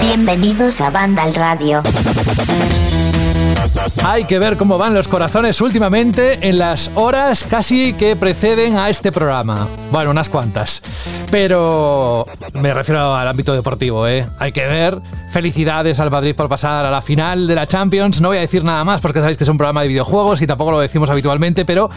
Bienvenidos a Banda al Radio. Hay que ver cómo van los corazones últimamente en las horas casi que preceden a este programa. Bueno, unas cuantas. Pero me refiero al ámbito deportivo, ¿eh? Hay que ver. Felicidades al Madrid por pasar a la final de la Champions. No voy a decir nada más porque sabéis que es un programa de videojuegos y tampoco lo decimos habitualmente, pero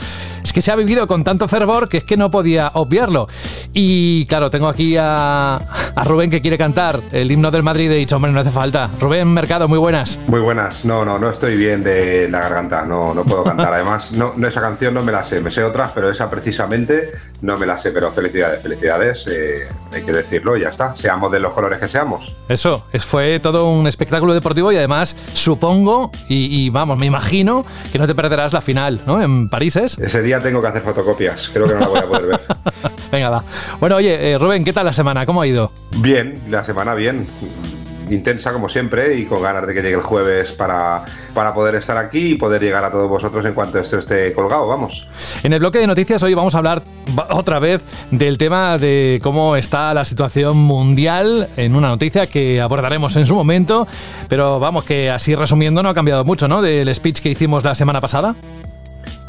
es que se ha vivido con tanto fervor que es que no podía obviarlo. Y claro, tengo aquí a, a Rubén que quiere cantar el himno del Madrid. He dicho, hombre, no hace falta. Rubén Mercado, muy buenas. Muy buenas. No, no, no estoy bien de la garganta. No, no puedo cantar. Además, no, no, esa canción no me la sé. Me sé otras, pero esa precisamente no me la sé. Pero felicidades, felicidades. Eh, hay que decirlo ya está. Seamos de los colores que seamos. Eso, es, fue todo un espectáculo deportivo y además supongo y, y, vamos, me imagino que no te perderás la final, ¿no? En París es. Ese día tengo que hacer fotocopias. Creo que no la voy a poder ver. Venga, va. Bueno, oye, eh, Rubén, ¿qué tal la semana? ¿Cómo ha ido? Bien, la semana bien intensa como siempre y con ganas de que llegue el jueves para, para poder estar aquí y poder llegar a todos vosotros en cuanto esto esté colgado, vamos. En el bloque de noticias hoy vamos a hablar otra vez del tema de cómo está la situación mundial en una noticia que abordaremos en su momento, pero vamos que así resumiendo no ha cambiado mucho, ¿no? Del speech que hicimos la semana pasada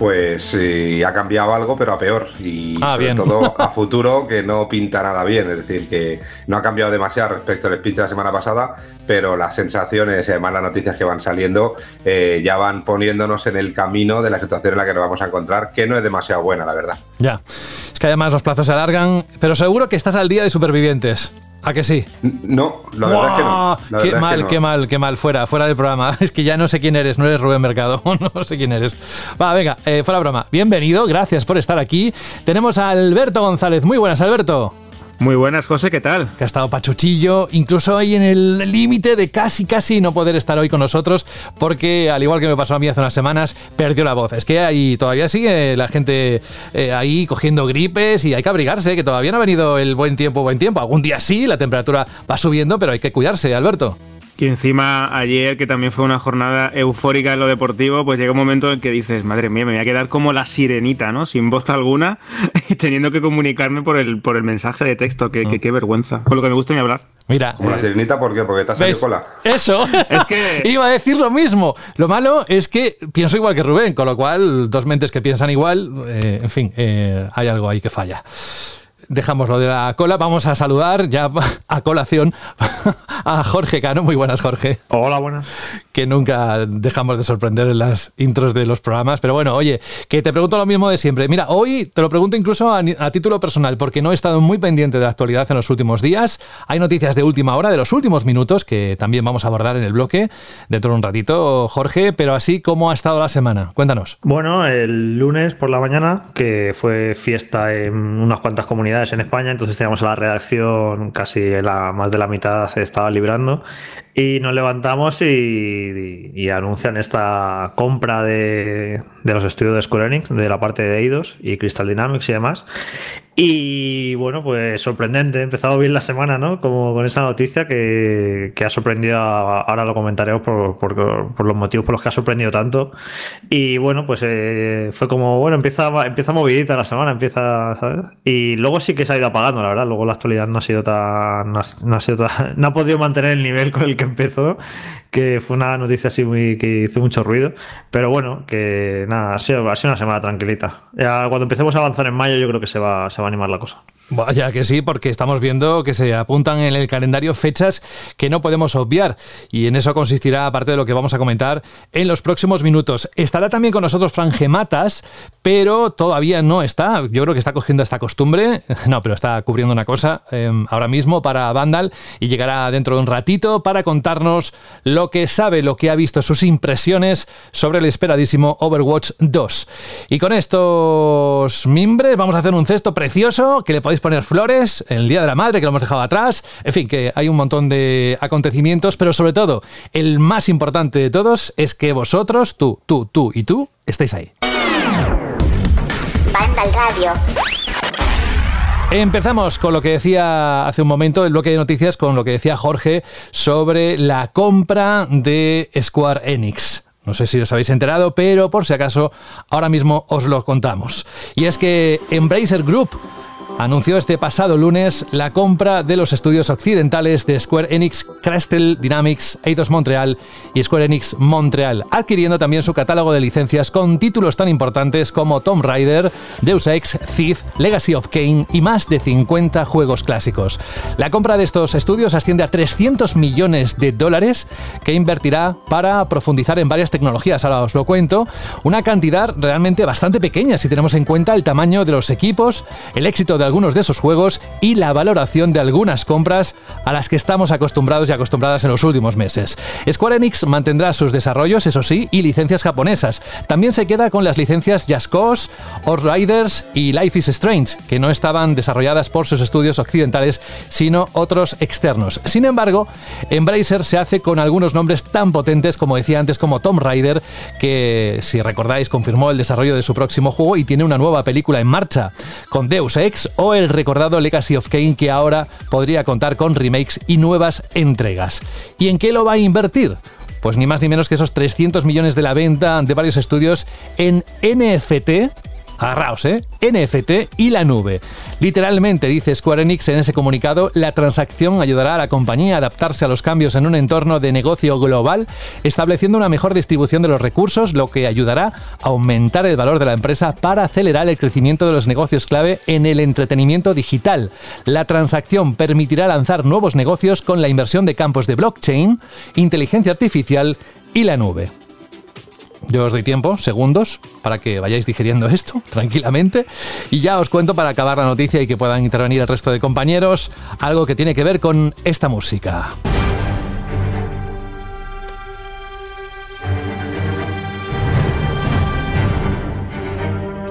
pues eh, ha cambiado algo, pero a peor. Y ah, sobre bien. todo a futuro, que no pinta nada bien. Es decir, que no ha cambiado demasiado respecto al speech de la semana pasada, pero las sensaciones y además las noticias que van saliendo eh, ya van poniéndonos en el camino de la situación en la que nos vamos a encontrar, que no es demasiado buena, la verdad. Ya. Es que además los plazos se alargan, pero seguro que estás al día de supervivientes. ¿A que sí? No, la verdad es que no. La qué mal, es que no. qué mal, qué mal. Fuera, fuera del programa. Es que ya no sé quién eres, no eres Rubén Mercado. No sé quién eres. Va, venga, eh, fuera broma. Bienvenido, gracias por estar aquí. Tenemos a Alberto González. Muy buenas, Alberto. Muy buenas, José, ¿qué tal? Que ha estado pachuchillo, incluso ahí en el límite de casi, casi no poder estar hoy con nosotros, porque al igual que me pasó a mí hace unas semanas, perdió la voz. Es que ahí todavía sigue la gente eh, ahí cogiendo gripes y hay que abrigarse, que todavía no ha venido el buen tiempo, buen tiempo. Algún día sí, la temperatura va subiendo, pero hay que cuidarse, Alberto. Y encima ayer, que también fue una jornada eufórica en lo deportivo, pues llega un momento en que dices, madre mía, me voy a quedar como la sirenita, ¿no? Sin voz alguna y teniendo que comunicarme por el, por el mensaje de texto. Qué, qué, qué vergüenza. Con lo que me gusta ni hablar. Mira. Como la eh, sirenita, ¿por qué? Porque te has salido cola. Eso. Es que- Iba a decir lo mismo. Lo malo es que pienso igual que Rubén, con lo cual, dos mentes que piensan igual, eh, en fin, eh, hay algo ahí que falla. Dejamos lo de la cola. Vamos a saludar ya a colación a Jorge Cano. Muy buenas, Jorge. Hola, buenas. Que nunca dejamos de sorprender en las intros de los programas. Pero bueno, oye, que te pregunto lo mismo de siempre. Mira, hoy te lo pregunto incluso a, título personal, porque no he estado muy pendiente de la actualidad en los últimos días. Hay noticias de última hora, de los últimos minutos, que también vamos a abordar en el bloque dentro de un ratito, Jorge. Pero así, ¿cómo ha estado la semana? Cuéntanos. Bueno, el lunes por la mañana, que fue fiesta en unas cuantas comunidades en España, entonces teníamos a la redacción casi la, más de la mitad estaba librando. Y nos levantamos y anuncian esta compra de, de los estudios de Square Enix, de la parte de Eidos y Crystal Dynamics y demás. Y bueno, pues sorprendente, he empezado bien la semana, ¿no? Como con esa noticia que, que ha sorprendido, a- ahora lo comentaremos por, por- por los motivos por los que ha sorprendido tanto. Y bueno, pues eh, fue como, bueno, empieza, empieza movidita la semana, empieza, ¿sabes? Y luego sí que se ha ido apagando, la verdad. Luego la actualidad no ha sido tan, no ha, no ha sido tan- no ha podido mantener el nivel con el que empezó, que fue una noticia así muy, que hizo mucho ruido. Pero bueno, que nada, ha sido, ha sido una semana tranquilita. Ya cuando empecemos a avanzar en mayo, yo creo que se va, se va a animar la cosa. Vaya que sí, porque estamos viendo que se apuntan en el calendario fechas que no podemos obviar y en eso consistirá, aparte de lo que vamos a comentar en los próximos minutos. Estará también con nosotros Fran Gematas, pero todavía no está. Yo creo que está cogiendo esta costumbre, no, pero está cubriendo una cosa eh, ahora mismo para Vandal y llegará dentro de un ratito para contarnos lo que sabe, lo que ha visto, sus impresiones sobre el esperadísimo Overwatch 2. Y con estos mimbres vamos a hacer un cesto precioso que le podéis poner flores, el Día de la Madre que lo hemos dejado atrás, en fin, que hay un montón de acontecimientos, pero sobre todo, el más importante de todos es que vosotros, tú, tú, tú y tú, estéis ahí. Radio. Empezamos con lo que decía hace un momento el bloque de noticias, con lo que decía Jorge sobre la compra de Square Enix. No sé si os habéis enterado, pero por si acaso, ahora mismo os lo contamos. Y es que Embracer Group anunció este pasado lunes la compra de los estudios occidentales de Square Enix Crystal Dynamics, Eidos Montreal y Square Enix Montreal, adquiriendo también su catálogo de licencias con títulos tan importantes como Tomb Raider, Deus Ex, Thief, Legacy of Kane y más de 50 juegos clásicos. La compra de estos estudios asciende a 300 millones de dólares que invertirá para profundizar en varias tecnologías. Ahora os lo cuento, una cantidad realmente bastante pequeña si tenemos en cuenta el tamaño de los equipos, el éxito de algunos de esos juegos y la valoración de algunas compras a las que estamos acostumbrados y acostumbradas en los últimos meses. Square Enix mantendrá sus desarrollos, eso sí, y licencias japonesas. También se queda con las licencias Just Cause, Riders y Life is Strange, que no estaban desarrolladas por sus estudios occidentales, sino otros externos. Sin embargo, Embracer se hace con algunos nombres tan potentes como decía antes como Tomb Raider, que si recordáis confirmó el desarrollo de su próximo juego y tiene una nueva película en marcha, con Deus Ex o el recordado Legacy of Kane que ahora podría contar con remakes y nuevas entregas. ¿Y en qué lo va a invertir? Pues ni más ni menos que esos 300 millones de la venta de varios estudios en NFT Agarraos, ¿eh? NFT y la nube. Literalmente, dice Square Enix en ese comunicado, la transacción ayudará a la compañía a adaptarse a los cambios en un entorno de negocio global, estableciendo una mejor distribución de los recursos, lo que ayudará a aumentar el valor de la empresa para acelerar el crecimiento de los negocios clave en el entretenimiento digital. La transacción permitirá lanzar nuevos negocios con la inversión de campos de blockchain, inteligencia artificial y la nube. Yo os doy tiempo, segundos, para que vayáis digiriendo esto tranquilamente. Y ya os cuento para acabar la noticia y que puedan intervenir el resto de compañeros, algo que tiene que ver con esta música.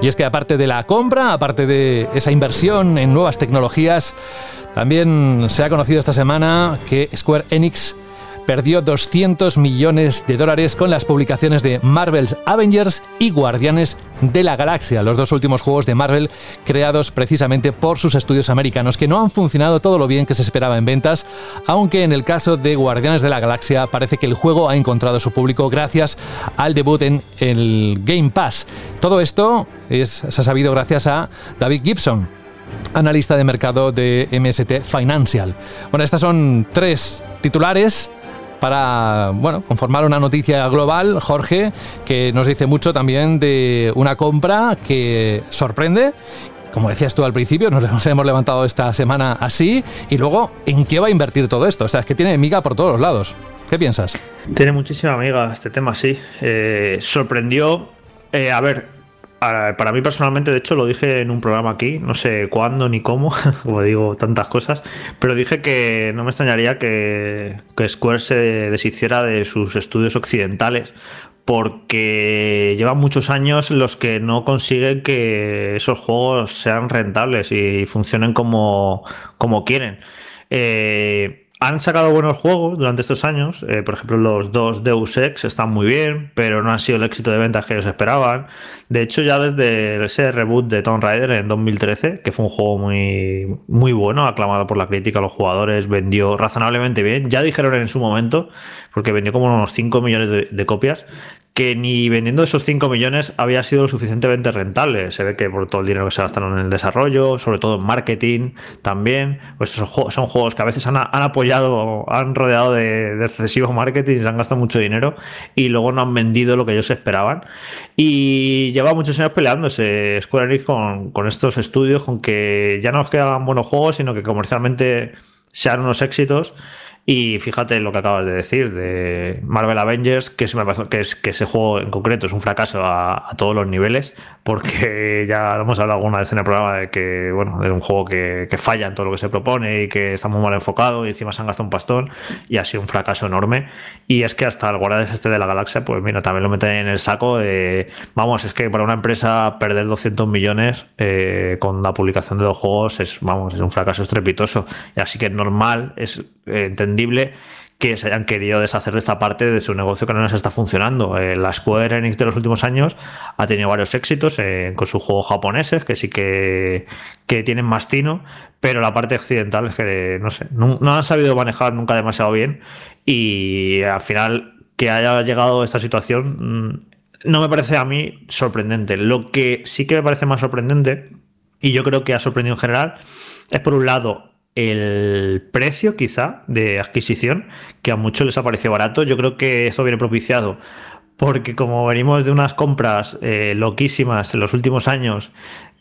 Y es que aparte de la compra, aparte de esa inversión en nuevas tecnologías, también se ha conocido esta semana que Square Enix perdió 200 millones de dólares con las publicaciones de Marvel's Avengers y Guardianes de la Galaxia, los dos últimos juegos de Marvel creados precisamente por sus estudios americanos, que no han funcionado todo lo bien que se esperaba en ventas, aunque en el caso de Guardianes de la Galaxia parece que el juego ha encontrado su público gracias al debut en el Game Pass. Todo esto es, se ha sabido gracias a David Gibson, analista de mercado de MST Financial. Bueno, estas son tres titulares para bueno, conformar una noticia global, Jorge, que nos dice mucho también de una compra que sorprende como decías tú al principio, nos hemos levantado esta semana así y luego, ¿en qué va a invertir todo esto? O sea, es que tiene miga por todos los lados. ¿Qué piensas? Tiene muchísima miga este tema, sí. Eh, sorprendió, eh, a ver, para mí personalmente, de hecho, lo dije en un programa aquí, no sé cuándo ni cómo, como digo, tantas cosas, pero dije que no me extrañaría que, Square se deshiciera de sus estudios occidentales, porque llevan muchos años los que no consiguen que esos juegos sean rentables y funcionen como, como quieren. Eh, han sacado buenos juegos durante estos años. Eh, por ejemplo, los dos Deus Ex están muy bien, pero no han sido el éxito de ventas que ellos esperaban. De hecho, ya desde ese reboot de Tomb Raider en 2013, que fue un juego muy, muy bueno, aclamado por la crítica, los jugadores, vendió razonablemente bien. Ya dijeron en su momento, porque vendió como unos 5 millones de copias, que ni vendiendo esos 5 millones había sido lo suficientemente rentable. Se ve que por todo el dinero que se gastaron en el desarrollo, sobre todo en marketing también, pues son, juegos que a veces han, apoyado, han rodeado de, excesivo marketing, se han gastado mucho dinero y luego no han vendido lo que ellos esperaban. Y lleva muchos años peleándose Square Enix con, con estos estudios, con que ya no es que hagan buenos juegos, sino que comercialmente sean unos éxitos. Y fíjate lo que acabas de decir de Marvel Avengers, que, pasó, que, es, que ese juego en concreto es un fracaso a, todos los niveles, porque ya hemos hablado alguna vez en el programa de que, bueno, de un juego que, falla en todo lo que se propone y que está muy mal enfocado y encima se han gastado un pastón y ha sido un fracaso enorme. Y es que hasta el Guardianes este de la Galaxia, pues mira, también lo meten en el saco de, vamos, es que para una empresa perder 200 millones eh, con la publicación de dos juegos es, vamos, es un fracaso estrepitoso. Así que es normal, es eh, que se hayan querido deshacer de esta parte de su negocio que no les está funcionando. Eh, la Square Enix de los últimos años ha tenido varios éxitos eh, con sus juegos japoneses, que sí que, que, tienen más tino, pero la parte occidental es que, no sé, no, han sabido manejar nunca demasiado bien y al final que haya llegado esta situación mm, no me parece a mí sorprendente. Lo que sí que me parece más sorprendente, y yo creo que ha sorprendido en general, es por un lado el precio quizá de adquisición, que a muchos les ha parecido barato. Yo creo que eso viene propiciado porque como venimos de unas compras eh, loquísimas en los últimos años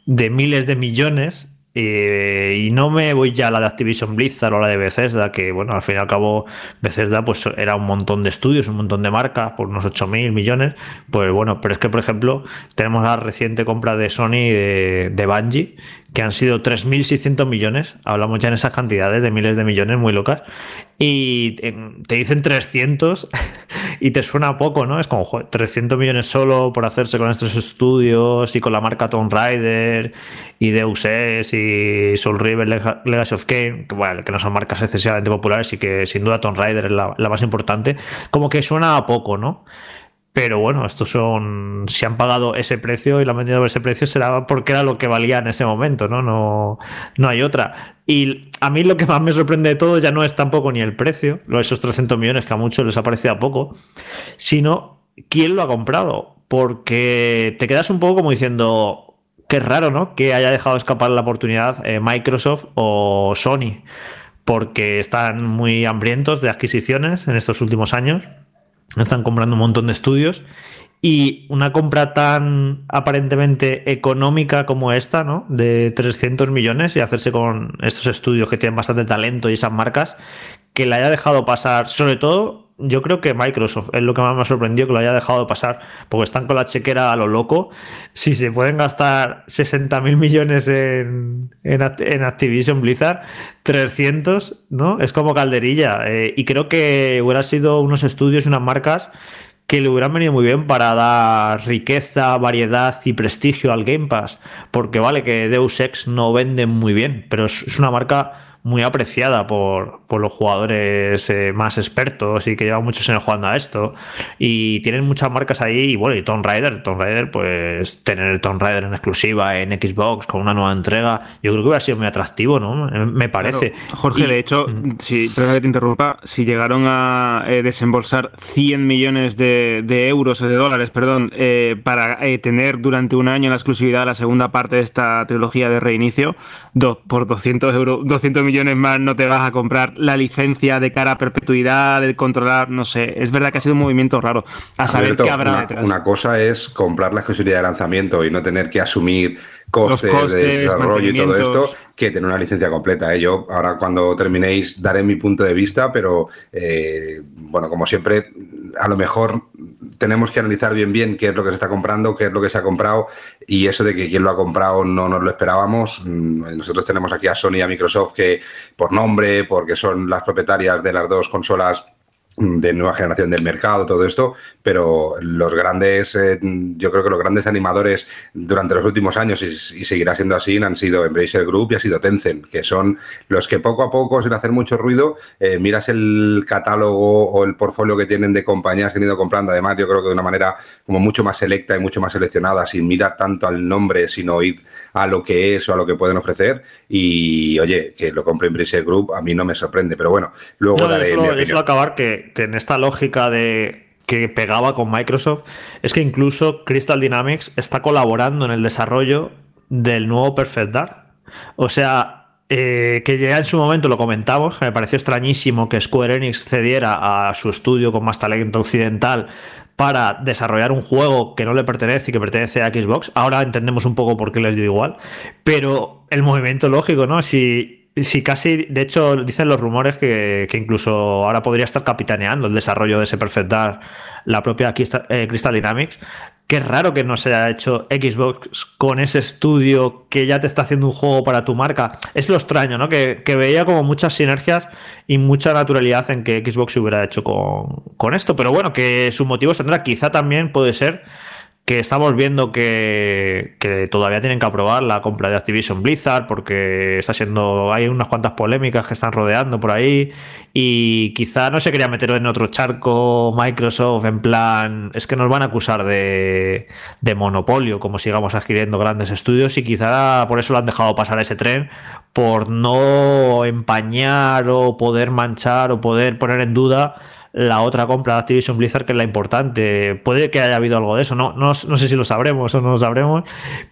de miles de millones, eh, y no me voy ya a la de Activision Blizzard o la de Bethesda, que bueno, al fin y al cabo Bethesda pues era un montón de estudios, un montón de marcas, por unos 8.000 millones. Pues bueno, pero es que por ejemplo tenemos la reciente compra de Sony de, de Bungie, que han sido 3.600 millones, hablamos ya en esas cantidades de miles de millones muy locas, y te dicen 300 y te suena poco, ¿no? Es como, joder, 300 millones solo por hacerse con estos estudios y con la marca Tomb Raider y Deus Ex y Soul River Legacy of Kane, que, bueno, que no son marcas excesivamente populares y que sin duda Tomb Raider es la, la más importante, como que suena a poco, ¿no? Pero bueno, estos son. Si han pagado ese precio y lo han vendido por ese precio, será porque era lo que valía en ese momento, ¿no? No, no hay otra. Y a mí lo que más me sorprende de todo ya no es tampoco ni el precio, esos 300 millones que a muchos les ha parecido a poco, sino quién lo ha comprado. Porque te quedas un poco como diciendo. Qué raro, ¿no? Que haya dejado escapar la oportunidad eh, Microsoft o Sony. Porque están muy hambrientos de adquisiciones en estos últimos años están comprando un montón de estudios y una compra tan aparentemente económica como esta, ¿no? De 300 millones y hacerse con estos estudios que tienen bastante talento y esas marcas, que la haya dejado pasar, sobre todo yo creo que Microsoft es lo que más me ha sorprendido que lo haya dejado pasar, porque están con la chequera a lo loco. Si se pueden gastar 60 mil millones en, en, Activision Blizzard, 300, ¿no? Es como calderilla. Eh, y creo que hubiera sido unos estudios y unas marcas que le hubieran venido muy bien para dar riqueza, variedad y prestigio al Game Pass. Porque vale que Deus Ex no vende muy bien, pero es una marca muy apreciada por, los jugadores eh, más expertos y que llevan muchos años jugando a esto. Y tienen muchas marcas ahí. Y bueno, y Tomb Raider, Tomb Raider, pues tener Tomb Raider en exclusiva en Xbox con una nueva entrega, yo creo que hubiera sido muy atractivo, ¿no? Me parece. Jorge, de hecho, mm. si, perdón que te interrumpa, si llegaron a eh, desembolsar 100 millones de, euros o de dólares, perdón, eh, para tener durante un año la exclusividad la segunda parte de esta trilogía de reinicio, por 200 euros, 200 millones más no te vas a comprar la licencia de cara a perpetuidad, de controlar, no sé. Es verdad que ha sido un movimiento raro. A saber qué habrá una, detrás. Una cosa es comprar la exclusividad de lanzamiento y no tener que asumir costes, de desarrollo y todo esto que tener una licencia completa. ¿eh? Yo ahora cuando terminéis daré mi punto de vista, pero eh, bueno, como siempre, a lo mejor tenemos que analizar bien bien qué es lo que se está comprando, qué es lo que se ha comprado y eso de que quien lo ha comprado no nos lo esperábamos. Mm, nosotros tenemos aquí a Sony y a Microsoft que por nombre, porque son las propietarias de las dos consolas de nueva generación del mercado, todo esto, pero los grandes, eh, yo creo que los grandes animadores durante los últimos años, y, seguirá siendo así, han sido Embracer Group y ha sido Tencent, que son los que poco a poco, sin hacer mucho ruido, eh, miras el catálogo o el portfolio que tienen de compañías que han ido comprando, además yo creo que de una manera como mucho más selecta y mucho más seleccionada, sin mirar tanto al nombre, sino ir a lo que es o a lo que pueden ofrecer, y oye, que lo compre Embracer Group a mí no me sorprende, pero bueno, luego daré mi opinión. acabar que que, en esta lógica de que pegaba con Microsoft es que incluso Crystal Dynamics está colaborando en el desarrollo del nuevo Perfect Dark. O sea, eh, que ya en su momento lo comentamos, me pareció extrañísimo que Square Enix cediera a su estudio con más talento occidental para desarrollar un juego que no le pertenece y que pertenece a Xbox. Ahora entendemos un poco por qué les dio igual, pero el movimiento lógico, ¿no? Si Sí, casi, de hecho, dicen los rumores que, incluso ahora podría estar capitaneando el desarrollo de ese Perfect la propia eh, Crystal Dynamics. Qué raro que no se haya hecho Xbox con ese estudio que ya te está haciendo un juego para tu marca. Es lo extraño, ¿no? Que, veía como muchas sinergias y mucha naturalidad en que Xbox se hubiera hecho con, con esto. Pero bueno, que sus motivos tendrá. Quizá también puede ser que estamos viendo que, todavía tienen que aprobar la compra de Activision Blizzard porque está siendo hay unas cuantas polémicas que están rodeando por ahí y quizá no se quería meter en otro charco Microsoft en plan es que nos van a acusar de, de monopolio como sigamos adquiriendo grandes estudios y quizá por eso lo han dejado pasar ese tren por no empañar o poder manchar o poder poner en duda la otra compra de Activision Blizzard, que es la importante. Puede que haya habido algo de eso, no, no, sé si lo sabremos o no lo sabremos,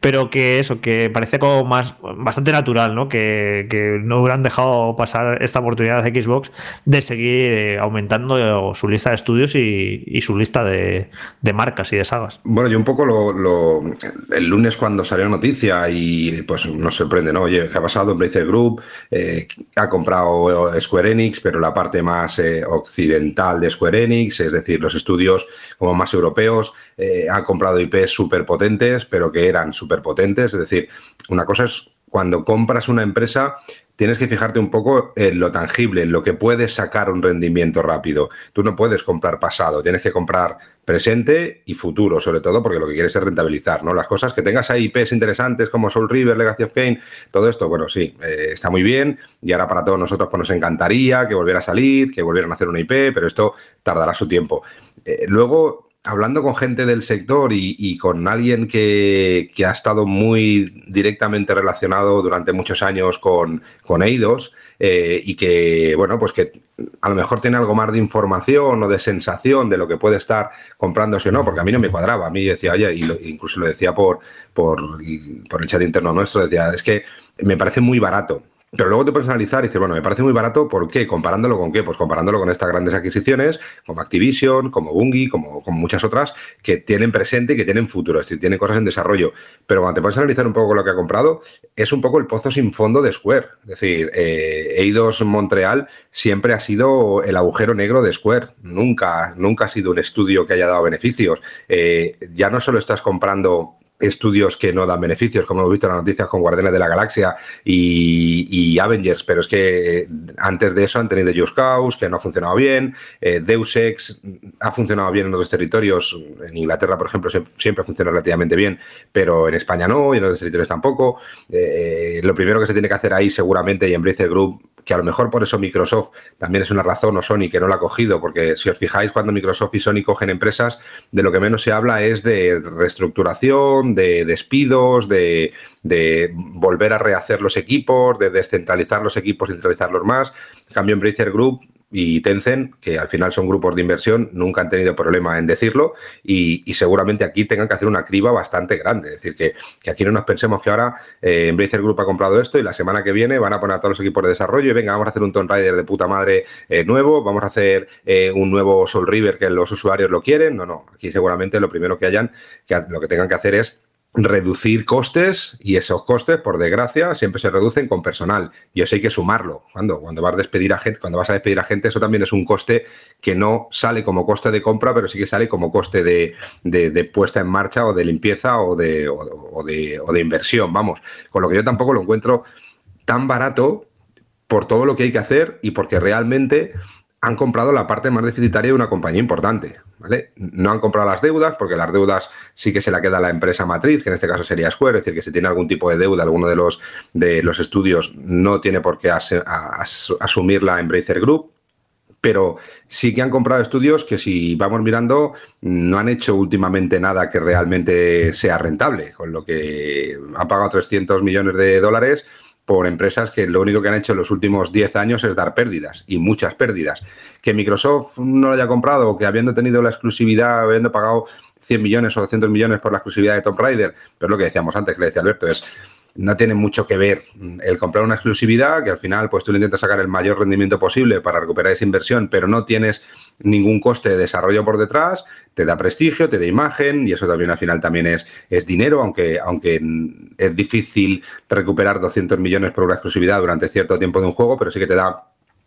pero que eso, que parece como más bastante natural, ¿no? Que, no hubieran dejado pasar esta oportunidad de Xbox de seguir eh, aumentando su lista de estudios y, su lista de, marcas y de sagas. Bueno, yo un poco lo, el lunes cuando salió noticia y pues nos sorprende, ¿no? Oye, ¿qué ha pasado? Blizzard Group eh, ha comprado Square Enix, pero la parte más eh, occidental de Square Enix, es decir, los estudios como más europeos, eh, han comprado IPs súper potentes, pero que eran súper potentes. Es decir, una cosa es cuando compras una empresa, tienes que fijarte un poco en lo tangible, en lo que puedes sacar un rendimiento rápido. Tú no puedes comprar pasado, tienes que comprar presente y futuro, sobre todo porque lo que quieres es rentabilizar, ¿no? Las cosas que tengas ahí IPs interesantes como Soul River, Legacy of Kane, todo esto, bueno, sí, eh, está muy bien y ahora para todos nosotros pues nos encantaría que volviera a salir, que volvieran a hacer una IP, pero esto tardará su tiempo. Eh, luego, hablando con gente del sector y, con alguien que, ha estado muy directamente relacionado durante muchos años con, con Eidos, eh, y que, bueno, pues que a lo mejor tiene algo más de información o de sensación de lo que puede estar comprándose o no, porque a mí no me cuadraba. A mí decía, oye, y incluso lo decía por, por, por el chat interno nuestro, decía, es que me parece muy barato. Pero luego te puedes analizar y dices, bueno, me parece muy barato, ¿por qué? ¿Comparándolo con qué? Pues comparándolo con estas grandes adquisiciones, como Activision, como Bungie, como, muchas otras, que tienen presente y que tienen futuro, es decir, tienen cosas en desarrollo. Pero cuando te puedes analizar un poco lo que ha comprado, es un poco el pozo sin fondo de Square. Es decir, eh, Eidos Montreal siempre ha sido el agujero negro de Square. Nunca, nunca ha sido un estudio que haya dado beneficios. Eh, ya no solo estás comprando estudios que no dan beneficios, como hemos visto en las noticias con Guardianes de la Galaxia y, Avengers, pero es que eh, antes de eso han tenido Just Cause, que no ha funcionado bien, eh, Deus Ex ha funcionado bien en otros territorios, en Inglaterra, por ejemplo, siempre ha funcionado relativamente bien, pero en España no, y en otros territorios tampoco. Eh, lo primero que se tiene que hacer ahí seguramente, y en Embrace Group que a lo mejor por eso Microsoft también es una razón o Sony que no la ha cogido, porque si os fijáis cuando Microsoft y Sony cogen empresas, de lo que menos se habla es de reestructuración, de despidos, de, de volver a rehacer los equipos, de descentralizar los equipos y centralizarlos más. En cambio, Embracer Group y Tencent, que al final son grupos de inversión, nunca han tenido problema en decirlo y, seguramente aquí tengan que hacer una criba bastante grande. Es decir, que, aquí no nos pensemos que ahora eh, Embracer Group ha comprado esto y la semana que viene van a poner a todos los equipos de desarrollo y venga, vamos a hacer un Tomb Raider de puta madre eh, nuevo, vamos a hacer eh, un nuevo Soul River que los usuarios lo quieren. No, no, aquí seguramente lo primero que hayan, que lo que tengan que hacer es reducir costes y esos costes, por desgracia, siempre se reducen con personal. Y eso hay que sumarlo. Cuando, cuando vas a despedir a gente, cuando vas a despedir a gente, eso también es un coste que no sale como coste de compra, pero sí que sale como coste de, puesta en marcha o de limpieza o de, o, de, o de inversión. Vamos. Con lo que yo tampoco lo encuentro tan barato por todo lo que hay que hacer y porque realmente han comprado la parte más deficitaria de una compañía importante. ¿Vale? No han comprado las deudas, porque las deudas sí que se la queda la empresa matriz, que en este caso sería Square, es decir, que si tiene algún tipo de deuda, alguno de los, de los estudios no tiene por qué asumir la Embracer Group. Pero sí que han comprado estudios que si vamos mirando no han hecho últimamente nada que realmente sea rentable, con lo que han pagado 300 millones de dólares por empresas que lo único que han hecho en los últimos 10 años es dar pérdidas y muchas pérdidas. Que Microsoft no lo haya comprado que habiendo tenido la exclusividad, habiendo pagado 100 millones o 200 millones por la exclusividad de Tomb Raider, pero lo que decíamos antes, que le decía Alberto, es no tiene mucho que ver el comprar una exclusividad, que al final pues tú le intentas sacar el mayor rendimiento posible para recuperar esa inversión, pero no tienes ningún coste de desarrollo por detrás, te da prestigio, te da imagen y eso también al final también es, es dinero, aunque, aunque es difícil recuperar 200 millones por una exclusividad durante cierto tiempo de un juego, pero sí que te da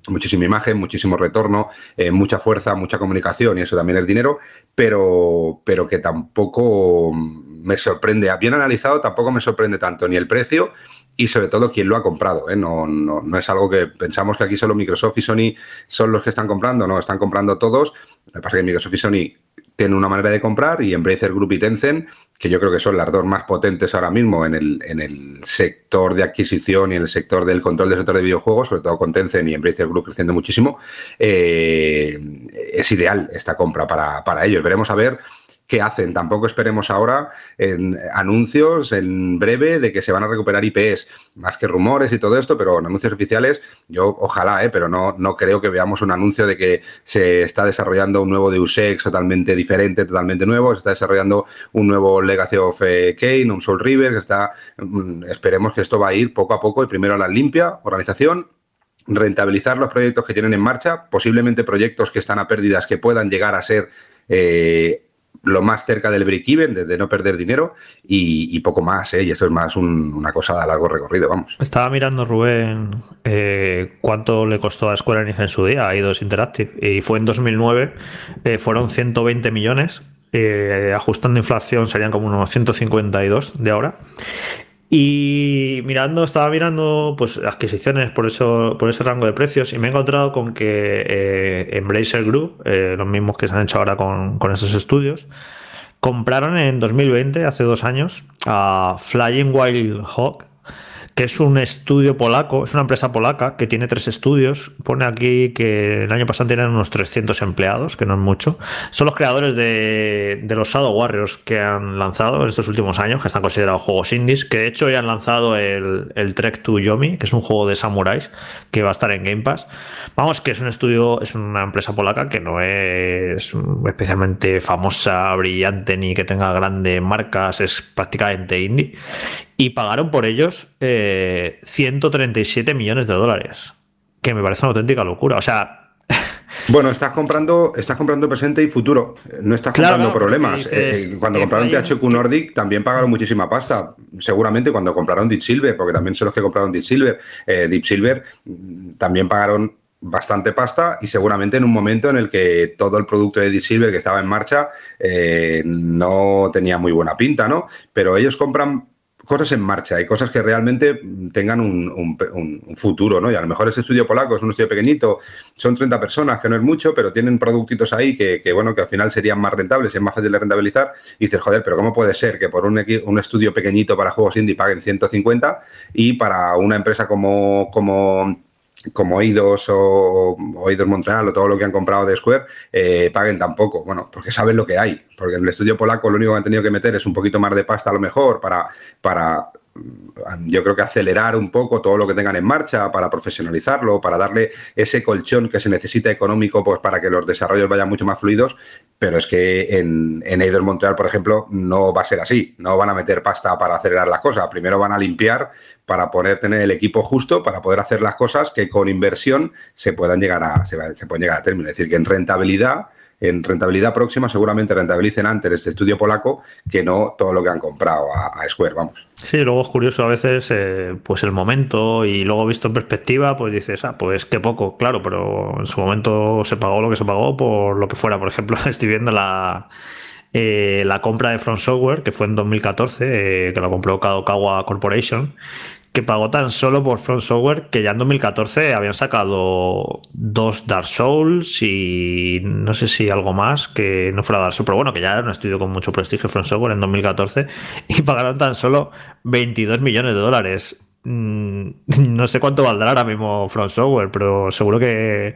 muchísima imagen, muchísimo retorno, eh, mucha fuerza, mucha comunicación y eso también es dinero, pero, pero que tampoco me sorprende, bien analizado, tampoco me sorprende tanto ni el precio y sobre todo quién lo ha comprado. ¿eh? No, no, no, es algo que pensamos que aquí solo Microsoft y Sony son los que están comprando, no, están comprando todos. Lo que pasa es que Microsoft y Sony tienen una manera de comprar y Embracer Group y Tencent, que yo creo que son las dos más potentes ahora mismo en el, en el sector de adquisición y en el sector del control del sector de videojuegos, sobre todo con Tencent y Embracer Group creciendo muchísimo, eh, es ideal esta compra para, para ellos. Veremos a ver qué hacen. Tampoco esperemos ahora en anuncios en breve de que se van a recuperar IPs, más que rumores y todo esto, pero en anuncios oficiales, yo ojalá, ¿eh? pero no, no creo que veamos un anuncio de que se está desarrollando un nuevo Deus Ex totalmente diferente, totalmente nuevo, se está desarrollando un nuevo Legacy of eh, Kane, un Soul River, está, mm, esperemos que esto va a ir poco a poco y primero a la limpia organización, rentabilizar los proyectos que tienen en marcha, posiblemente proyectos que están a pérdidas que puedan llegar a ser eh, lo más cerca del break-even, de, no perder dinero y, poco más, ¿eh? y eso es más una cosa de largo recorrido, vamos. Estaba mirando, Rubén, eh, cuánto le costó a Square Enix en su día a Eidos Interactive, y fue en 2009, eh, fueron 120 millones, eh, ajustando inflación serían como unos 152 de ahora, y mirando, estaba mirando pues adquisiciones por eso, por ese rango de precios y me he encontrado con que eh, Embracer Group, eh, los mismos que se han hecho ahora con, con esos estudios, compraron en 2020, hace dos años, a Flying Wild Hawk, que es un estudio polaco, es una empresa polaca que tiene tres estudios. Pone aquí que el año pasado tienen unos 300 empleados, que no es mucho. Son los creadores de, los Shadow Warriors que han lanzado en estos últimos años, que están considerados juegos indies, que de hecho ya han lanzado el, el Trek to Yomi, que es un juego de samuráis que va a estar en Game Pass. Vamos, que es un estudio, es una empresa polaca que no es especialmente famosa, brillante, ni que tenga grandes marcas, es prácticamente indie y pagaron por ellos 137 eh, millones de dólares, que me parece una auténtica locura. O sea... Bueno, estás comprando, estás comprando presente y futuro. No estás comprando problemas. Eh, cuando compraron THQ Nordic también pagaron muchísima pasta. Seguramente cuando compraron Deep Silver, porque también son los que compraron Deep Silver. Eh, Deep Silver mm, también pagaron bastante pasta y seguramente en un momento en el que todo el producto de Deep Silver que estaba en marcha no tenía muy buena pinta, ¿no? Pero ellos compran cosas en marcha y cosas que realmente tengan un, futuro, ¿no? Y a lo mejor ese estudio polaco es un estudio pequeñito, son 30 personas, que no es mucho, pero tienen productitos ahí que, bueno, que al final serían más rentables, es más fácil de rentabilizar. Y dices, joder, pero ¿cómo puede ser que por un, un estudio pequeñito para juegos indie paguen 150 y para una empresa como, como como Oídos o Oídos Montreal o todo lo que han comprado de Square, eh, paguen tampoco. Bueno, porque saben lo que hay. Porque en el estudio polaco lo único que han tenido que meter es un poquito más de pasta a lo mejor para, para mm, yo creo que acelerar un poco todo lo que tengan en marcha, para profesionalizarlo, para darle ese colchón que se necesita económico pues, para que los desarrollos vayan mucho más fluidos. Pero es que en, en Eidos Montreal, por ejemplo, no va a ser así. No van a meter pasta para acelerar las cosas. Primero van a limpiar para poder tener el equipo justo, para poder hacer las cosas que con inversión se puedan llegar a, se, pueden llegar a término. Es decir, que en rentabilidad, en rentabilidad próxima seguramente rentabilicen antes este estudio polaco que no todo lo que han comprado a, Square, vamos. Sí, luego es curioso a veces eh, pues el momento y luego visto en perspectiva pues dices, ah, pues qué poco, claro, pero en su momento se pagó lo que se pagó por lo que fuera. Por ejemplo, estoy viendo la eh, la compra de Front Software, que fue en 2014, eh, que la compró Kadokawa Corporation, pagó tan solo por Front Software que ya en 2014 habían sacado dos Dark Souls y no sé si algo más que no fuera Dark Souls, pero bueno, que ya era un estudio con mucho prestigio Front Software en 2014 y pagaron tan solo 22 millones de dólares. Mm, no sé cuánto valdrá ahora mismo Front Software, pero seguro que,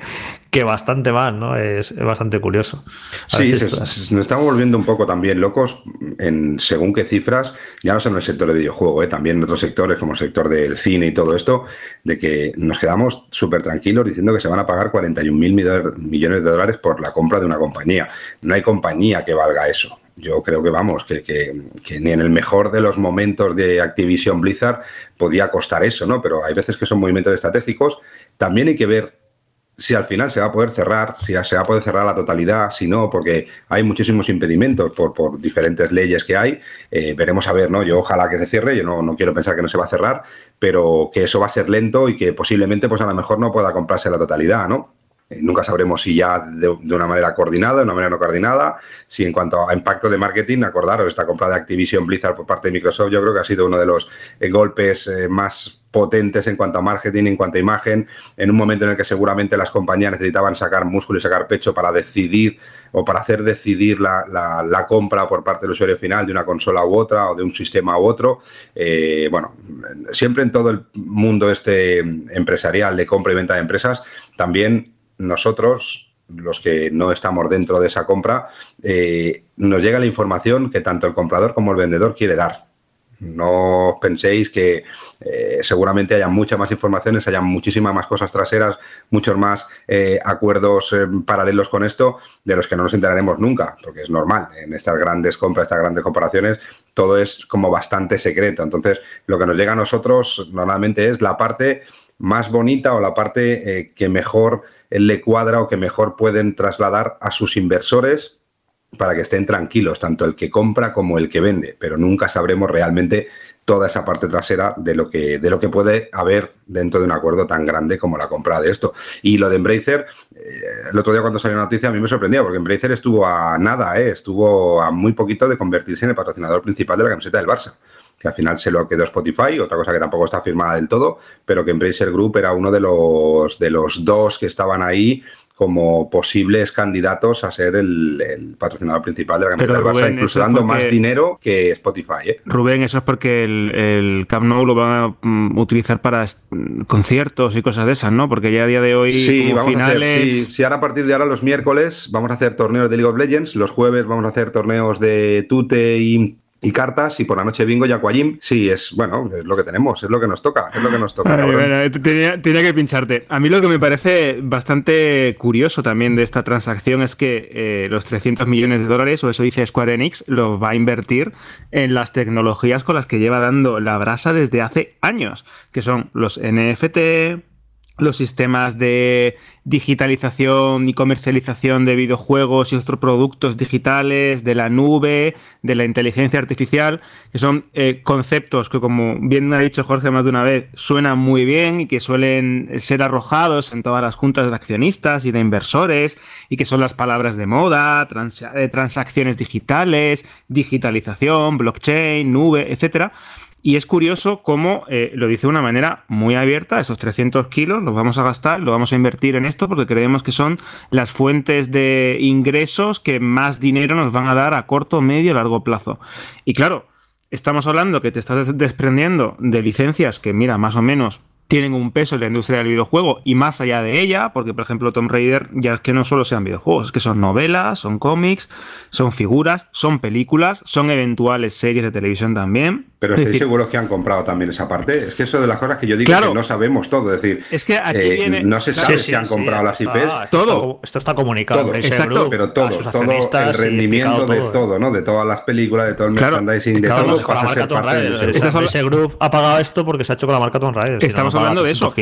que bastante más, ¿no? Es, bastante curioso. sí, nos estamos volviendo un poco también locos en según qué cifras, ya no solo en el sector de videojuego, ¿eh? también en otros sectores como el sector del cine y todo esto, de que nos quedamos súper tranquilos diciendo que se van a pagar 41 mil millones de dólares por la compra de una compañía. No hay compañía que valga eso yo creo que vamos, que, que, ni en el mejor de los momentos de Activision Blizzard podía costar eso, ¿no? Pero hay veces que son movimientos estratégicos. También hay que ver si al final se va a poder cerrar, si se va a poder cerrar la totalidad, si no, porque hay muchísimos impedimentos por, por diferentes leyes que hay. Eh, veremos a ver, ¿no? Yo ojalá que se cierre, yo no, no, quiero pensar que no se va a cerrar, pero que eso va a ser lento y que posiblemente, pues a lo mejor no pueda comprarse la totalidad, ¿no? Eh, nunca sabremos si ya de, una manera coordinada, de una manera no coordinada, si en cuanto a impacto de marketing, acordaros, esta compra de Activision Blizzard por parte de Microsoft, yo creo que ha sido uno de los eh, golpes eh, más potentes en cuanto a marketing, en cuanto a imagen, en un momento en el que seguramente las compañías necesitaban sacar músculo y sacar pecho para decidir o para hacer decidir la, compra por parte del usuario final de una consola u otra o de un sistema u otro. bueno, siempre en todo el mundo este empresarial de compra y venta de empresas, también nosotros los que no estamos dentro de esa compra, eh, nos llega la información que tanto el comprador como el vendedor quiere dar. No penséis que eh, seguramente haya muchas más informaciones, haya muchísimas más cosas traseras, muchos más eh, acuerdos paralelos con esto, de los que no nos enteraremos nunca, porque es normal. En estas grandes compras, estas grandes comparaciones, todo es como bastante secreto. Entonces, lo que nos llega a nosotros normalmente es la parte más bonita o la parte que mejor le cuadra o que mejor pueden trasladar a sus inversores para que estén tranquilos, tanto el que compra como el que vende, pero nunca sabremos realmente toda esa parte trasera de lo que, de lo que puede haber dentro de un acuerdo tan grande como la compra de esto. Y lo de Embracer, eh, el otro día cuando salió la noticia a mí me sorprendía, porque Embracer estuvo a nada, eh, estuvo a muy poquito de convertirse en el patrocinador principal de la camiseta del Barça que al final se lo quedó Spotify, otra cosa que tampoco está firmada del todo, pero que Embracer Group era uno de los, de los dos que estaban ahí como posibles candidatos a ser el, patrocinador principal de la camiseta del Barça, incluso dando más dinero que Spotify. ¿eh? Rubén, eso es porque el, el Camp Nou lo van a mm, utilizar para conciertos y cosas de esas, ¿no? Porque ya a día de hoy sí, vamos finales... a hacer, sí, ahora a partir de ahora los miércoles vamos a hacer torneos de League of Legends, los jueves vamos a hacer torneos de Tute y y cartas y por la noche bingo y aquajim. Sí, es bueno, es lo que tenemos, es lo que nos toca, es lo que nos toca. tenía, que pincharte. A mí lo que me parece bastante curioso también de esta transacción es que eh, los 300 millones de dólares, o eso dice Square Enix, los va a invertir en las tecnologías con las que lleva dando la brasa desde hace años, que son los NFT, los sistemas de digitalización y comercialización de videojuegos y otros productos digitales, de la nube, de la inteligencia artificial, que son eh, conceptos que, como bien ha dicho Jorge más de una vez, suenan muy bien y que suelen ser arrojados en todas las juntas de accionistas y de inversores y que son las palabras de moda, eh, transacciones digitales, digitalización, blockchain, nube, etcétera y es curioso cómo eh, lo dice de una manera muy abierta, esos 300 kilos los vamos a gastar, lo vamos a invertir en esto porque creemos que son las fuentes de ingresos que más dinero nos van a dar a corto, medio, largo plazo. Y claro, estamos hablando que te estás desprendiendo de licencias que, mira, más o menos tienen un peso en la industria del videojuego y más allá de ella, porque por ejemplo Tomb Raider ya es que no solo sean videojuegos, es que son novelas, son cómics, son figuras, son películas, son eventuales series de televisión también. Pero estoy seguro que han comprado también esa parte. Es que eso de las cosas que yo digo que no sabemos todo. Es decir, es que aquí eh, viene... no se sabe si han comprado las IPs. todo. Esto está comunicado. Todo, exacto. pero todo, todo el rendimiento de todo, ¿no? De todas las películas, de todo el merchandising, de todo pasa a ser parte de ese grupo ha pagado esto porque se ha hecho con la marca Tomb Raider. Estamos hablando de eso.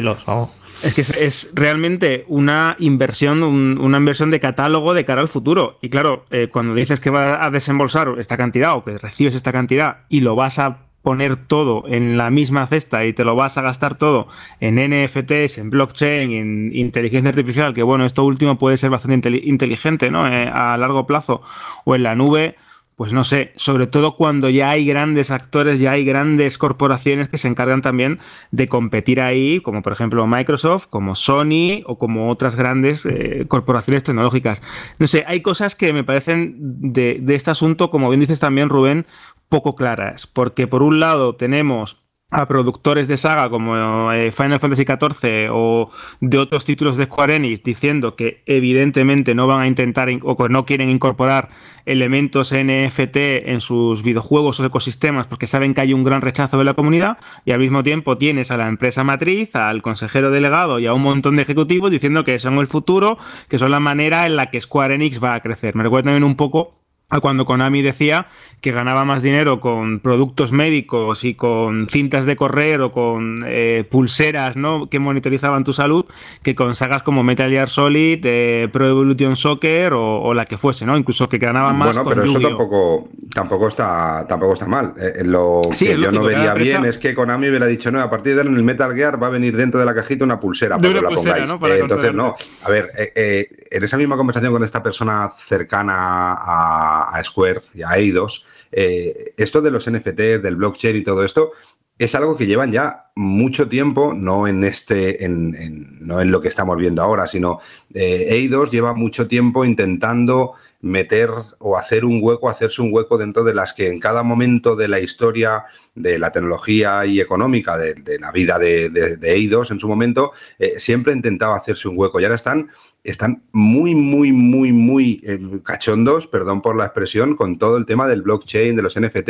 Es que es, realmente una inversión, una inversión de catálogo de cara al futuro. Y claro, eh, cuando dices que vas a desembolsar esta cantidad o que recibes esta cantidad y lo vas a poner todo en la misma cesta y te lo vas a gastar todo en NFTs, en blockchain, en inteligencia artificial, que bueno, esto último puede ser bastante inteligente, ¿no? Eh, a largo plazo, o en la nube, pues no sé, sobre todo cuando ya hay grandes actores, ya hay grandes corporaciones que se encargan también de competir ahí, como por ejemplo Microsoft, como Sony o como otras grandes eh, corporaciones tecnológicas. No sé, hay cosas que me parecen de, de este asunto, como bien dices también Rubén, poco claras, porque por un lado tenemos a productores de saga como eh, Final Fantasy XIV o de otros títulos de Square Enix diciendo que evidentemente no van a intentar o que no quieren incorporar elementos NFT en sus videojuegos o ecosistemas porque saben que hay un gran rechazo de la comunidad y al mismo tiempo tienes a la empresa matriz, al consejero delegado y a un montón de ejecutivos diciendo que son el futuro, que son la manera en la que Square Enix va a crecer. Me recuerda también un poco a cuando Konami decía que ganaba más dinero con productos médicos y con cintas de correr o con eh, pulseras ¿no? que monitorizaban tu salud que con sagas como Metal Gear Solid, eh, Pro Evolution Soccer o, la que fuese, ¿no? Incluso que ganaban más. Bueno, pero eso tampoco, tampoco, está, tampoco está mal. Eh, lo que yo no vería bien es que Konami hubiera dicho, no, a partir de en el Metal Gear va a venir dentro de la cajita una pulsera para que la pongáis. entonces, no. A ver, en esa misma conversación con esta persona cercana a a, Square y a Eidos, eh, esto de los NFTs, del blockchain y todo esto, es algo que llevan ya mucho tiempo, no en este, en, no en lo que estamos viendo ahora, sino eh, Eidos lleva mucho tiempo intentando meter o hacer un hueco, hacerse un hueco dentro de las que en cada momento de la historia de la tecnología y económica de, la vida de, Eidos en su momento, eh, siempre intentaba hacerse un hueco. Y ahora están están muy, muy, muy, muy eh, cachondos, perdón por la expresión, con todo el tema del blockchain, de los NFT,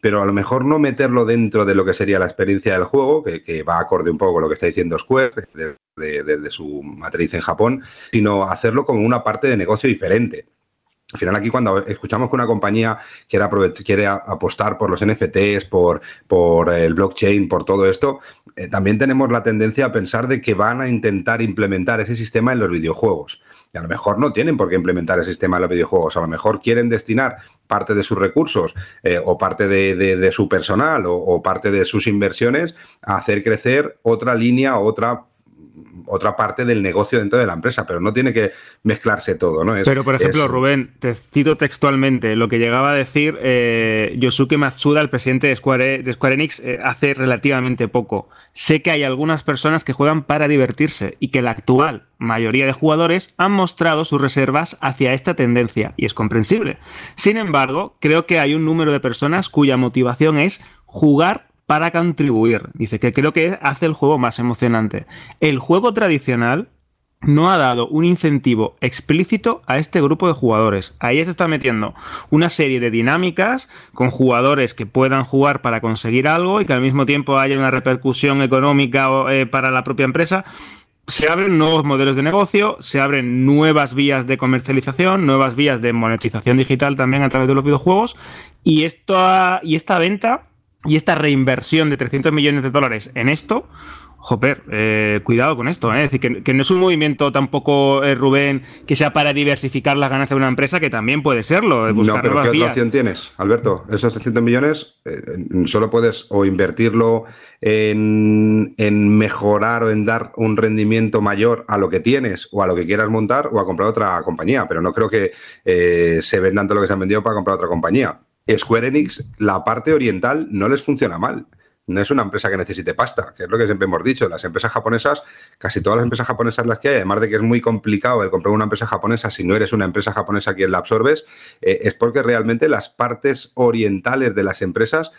pero a lo mejor no meterlo dentro de lo que sería la experiencia del juego, que, va acorde un poco con lo que está diciendo Square, de, su matriz en Japón, sino hacerlo como una parte de negocio diferente. Al final aquí cuando escuchamos que una compañía quiere, apostar por los NFTs, por, por el blockchain, por todo esto, eh, también tenemos la tendencia a pensar de que van a intentar implementar ese sistema en los videojuegos. Y a lo mejor no tienen por qué implementar el sistema en los videojuegos, a lo mejor quieren destinar parte de sus recursos eh, o parte de, su personal o, o, parte de sus inversiones a hacer crecer otra línea, otra otra parte del negocio dentro de la empresa, pero no tiene que mezclarse todo, ¿no? pero, por ejemplo, Rubén, te cito textualmente lo que llegaba a decir eh, Yosuke Matsuda, el presidente de Square, de Square Enix, eh, hace relativamente poco. Sé que hay algunas personas que juegan para divertirse y que la actual mayoría de jugadores han mostrado sus reservas hacia esta tendencia, y es comprensible. Sin embargo, creo que hay un número de personas cuya motivación es jugar para contribuir. Dice que creo que hace el juego más emocionante. El juego tradicional no ha dado un incentivo explícito a este grupo de jugadores. Ahí se está metiendo una serie de dinámicas con jugadores que puedan jugar para conseguir algo y que al mismo tiempo haya una repercusión económica eh, para la propia empresa. Se abren nuevos modelos de negocio, se abren nuevas vías de comercialización, nuevas vías de monetización digital también a través de los videojuegos y, esto, y esta venta y esta reinversión de 300 millones de dólares en esto, joder, eh, cuidado con esto, ¿eh? es decir, que, no es un movimiento tampoco, eh, Rubén, que sea para diversificar las ganancias de una empresa, que también puede serlo. no, pero ¿qué otra opción tienes, Alberto? Esos 300 millones solo puedes o invertirlo en, en, mejorar o en dar un rendimiento mayor a lo que tienes o a lo que quieras montar o a comprar otra compañía, pero no creo que se vendan todo lo que se han vendido para comprar otra compañía. Square Enix, la parte oriental no les funciona mal. No es una empresa que necesite pasta, que es lo que siempre hemos dicho. Las empresas japonesas, casi todas las empresas japonesas las que hay, además de que es muy complicado el comprar una empresa japonesa si no eres una empresa japonesa quien la absorbes, eh, es porque realmente las partes orientales de las empresas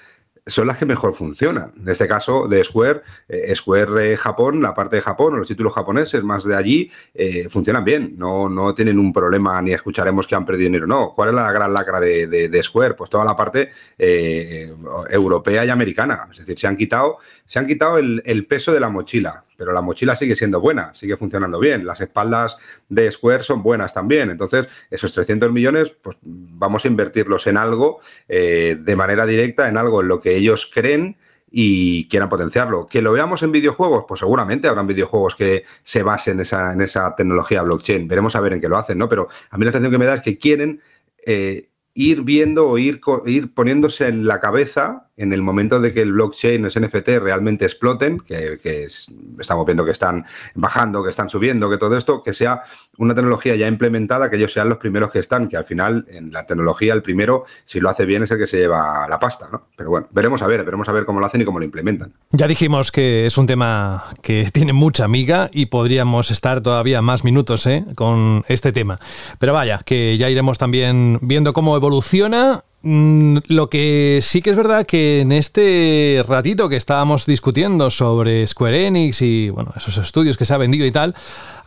son las que mejor funcionan. En este caso de Square, eh, Square eh, Japón, la parte de Japón o los títulos japoneses más de allí, eh, funcionan bien. No, no tienen un problema ni escucharemos que han perdido dinero. No. ¿Cuál es la gran lacra de, de Square? Pues toda la parte europea y americana. Es decir, se han quitado se han quitado el, peso de la mochila, pero la mochila sigue siendo buena, sigue funcionando bien. Las espaldas de Square son buenas también. Entonces, esos 300 millones, pues vamos a invertirlos en algo eh, de manera directa, en algo en lo que ellos creen y quieran potenciarlo. ¿Que lo veamos en videojuegos? Pues seguramente habrán videojuegos que se basen en esa, en esa tecnología blockchain. Veremos a ver en qué lo hacen, ¿no? Pero a mí la sensación que me da es que quieren eh, ir viendo o ir, ir poniéndose en la cabeza en el momento de que el blockchain, los NFT realmente exploten, que, estamos viendo que están bajando, que están subiendo, que todo esto, que sea una tecnología ya implementada, que ellos sean los primeros que están, que al final en la tecnología el primero, si lo hace bien, es el que se lleva la pasta, ¿no? Pero bueno, veremos a ver, veremos a ver cómo lo hacen y cómo lo implementan. Ya dijimos que es un tema que tiene mucha amiga y podríamos estar todavía más minutos ¿eh? con este tema. Pero vaya, que ya iremos también viendo cómo evoluciona Mm, lo que sí que es verdad que en este ratito que estábamos discutiendo sobre Square Enix y bueno, esos estudios que se ha vendido y tal,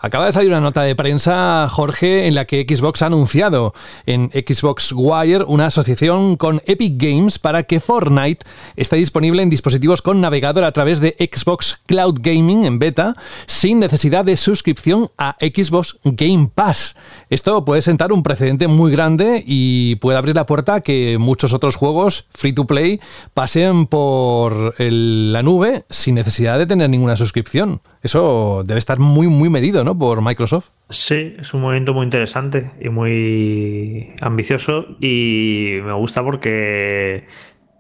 Acaba de salir una nota de prensa, Jorge, en la que Xbox ha anunciado en Xbox Wire una asociación con Epic Games para que Fortnite esté disponible en dispositivos con navegador a través de Xbox Cloud Gaming en beta, sin necesidad de suscripción a Xbox Game Pass. Esto puede sentar un precedente muy grande y puede abrir la puerta a que muchos otros juegos free to play pasen por la nube sin necesidad de tener ninguna suscripción. Eso debe estar muy, muy medido, ¿no? Por Microsoft. Sí, es un movimiento muy interesante y muy ambicioso y me gusta porque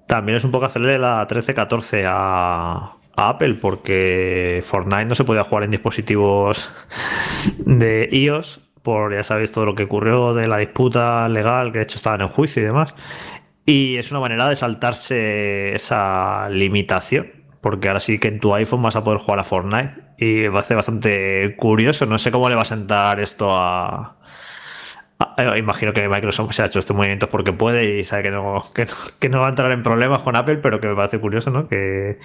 también es un poco hacerle la 13-14 a, Apple porque Fortnite no se podía jugar en dispositivos de iOS por, ya sabéis, todo lo que ocurrió de la disputa legal que de hecho estaban en juicio y demás. Y es una manera de saltarse esa limitación porque ahora sí que en tu iPhone vas a poder jugar a Fortnite y a ser bastante curioso. No sé cómo le va a sentar esto a, imagino que Microsoft se ha hecho este movimiento porque puede y sabe que no, que no, va a entrar en problemas con Apple, pero que me parece curioso, ¿no? Que,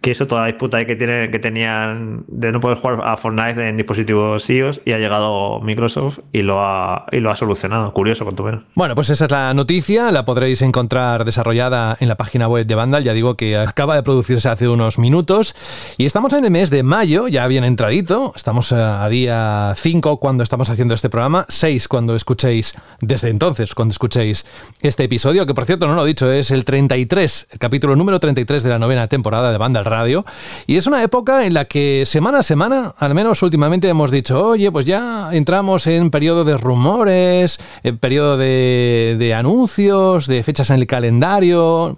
que eso, toda la disputa que, tiene, que tenían de no poder jugar a Fortnite en dispositivos iOS y ha llegado Microsoft y lo ha, y lo ha solucionado. Curioso, cuanto menos. Bueno, pues esa es la noticia, la podréis encontrar desarrollada en la página web de Vandal, ya digo que acaba de producirse hace unos minutos y estamos en el mes de mayo, ya bien entradito, estamos a día 5 cuando estamos haciendo este programa, 6 cuando escuchamos escuchéis desde entonces, cuando escuchéis este episodio, que por cierto no lo he dicho, es el 33, el capítulo número 33 de la novena temporada de Banda al Radio. Y es una época en la que semana a semana, al menos últimamente, hemos dicho, oye, pues ya entramos en periodo de rumores, en periodo de, de anuncios, de fechas en el calendario.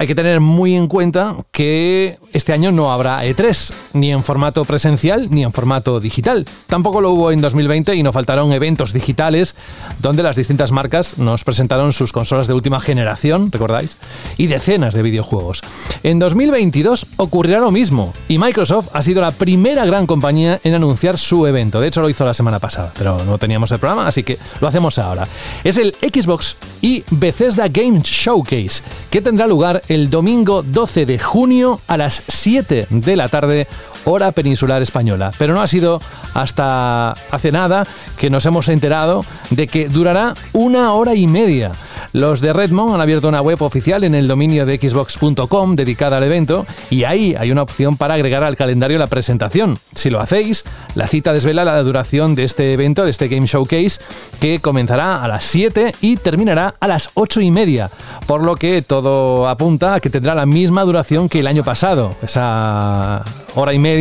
Hay que tener muy en cuenta que este año no habrá E3, ni en formato presencial ni en formato digital. Tampoco lo hubo en 2020 y no faltaron eventos digitales donde las distintas marcas nos presentaron sus consolas de última generación, ¿recordáis? Y decenas de videojuegos. En 2022 ocurrirá lo mismo y Microsoft ha sido la primera gran compañía en anunciar su evento. De hecho lo hizo la semana pasada, pero no teníamos el programa, así que lo hacemos ahora. Es el Xbox y Bethesda Game Showcase, que tendrá lugar el domingo 12 de junio a las 7 de la tarde, hora peninsular española. Pero no ha sido hasta hace nada que nos hemos enterado de que durará una hora y media. Los de Redmond han abierto una web oficial en el dominio de xbox.com dedicada al evento y ahí hay una opción para agregar al calendario la presentación. Si lo hacéis, la cita desvela la duración de este evento, de este Game Showcase, que comenzará a las 7 y terminará a las 8 y media, por lo que todo apunta a que tendrá la misma duración que el año pasado, esa hora y media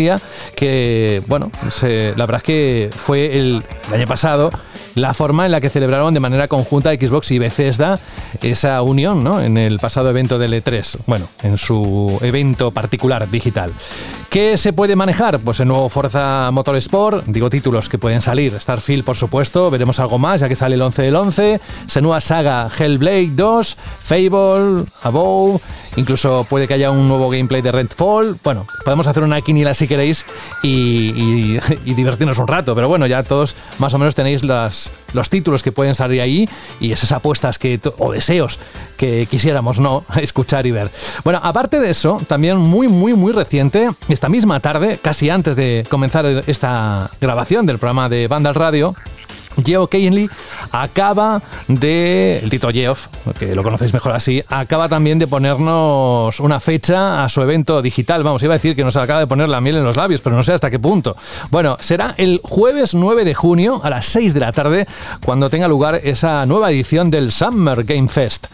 que, bueno, la verdad es que fue el año pasado la forma en la que celebraron de manera conjunta Xbox y Bethesda esa unión ¿no? en el pasado evento del E3, bueno, en su evento particular digital. ¿Qué se puede manejar? Pues el nuevo Forza Motorsport, digo títulos que pueden salir, Starfield por supuesto, veremos algo más ya que sale el 11 del 11, nueva saga Hellblade 2, Fable, Above, incluso puede que haya un nuevo gameplay de Redfall, bueno, podemos hacer una quiniela si queréis y divertirnos un rato, pero bueno, ya todos más o menos tenéis las los títulos que pueden salir ahí y esas apuestas que, o deseos que quisiéramos no escuchar y ver. Bueno, aparte de eso, también muy, muy, muy reciente, esta misma tarde, casi antes de comenzar esta grabación del programa de Banda Radio, Geoff Keighley acaba de, el Tito Geoff, que lo conocéis mejor así, acaba también de ponernos una fecha a su evento digital. Vamos, iba a decir que nos acaba de poner la miel en los labios, pero no sé hasta qué punto. Bueno, será el jueves 9 de junio a las 6 de la tarde cuando tenga lugar esa nueva edición del Summer Game Fest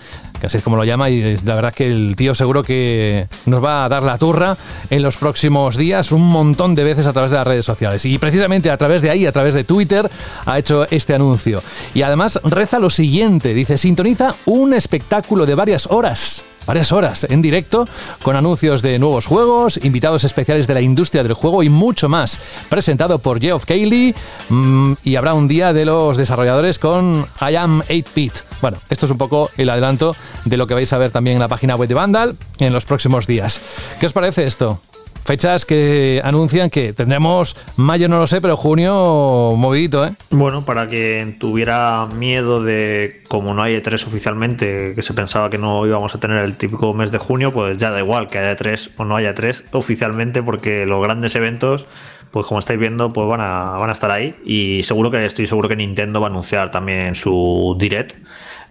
así es como lo llama, y la verdad que el tío seguro que nos va a dar la turra en los próximos días un montón de veces a través de las redes sociales. Y precisamente a través de ahí, a través de Twitter, ha hecho este anuncio. Y además reza lo siguiente, dice, sintoniza un espectáculo de varias horas varias horas en directo con anuncios de nuevos juegos, invitados especiales de la industria del juego y mucho más. Presentado por Geoff Cayley mm, y habrá un día de los desarrolladores con I Am 8-Bit. Bueno, esto es un poco el adelanto de lo que vais a ver también en la página web de Vandal en los próximos días. ¿Qué os parece esto? Fechas que anuncian que tendremos mayo, no lo sé, pero junio movidito, ¿eh? Bueno, para quien tuviera miedo de, como no hay E3 oficialmente, que se pensaba que no íbamos a tener el típico mes de junio, pues ya da igual que haya E3 o no haya E3 oficialmente, porque los grandes eventos, pues como estáis viendo, pues van a, van a estar ahí. Y seguro que estoy seguro que Nintendo va a anunciar también su Direct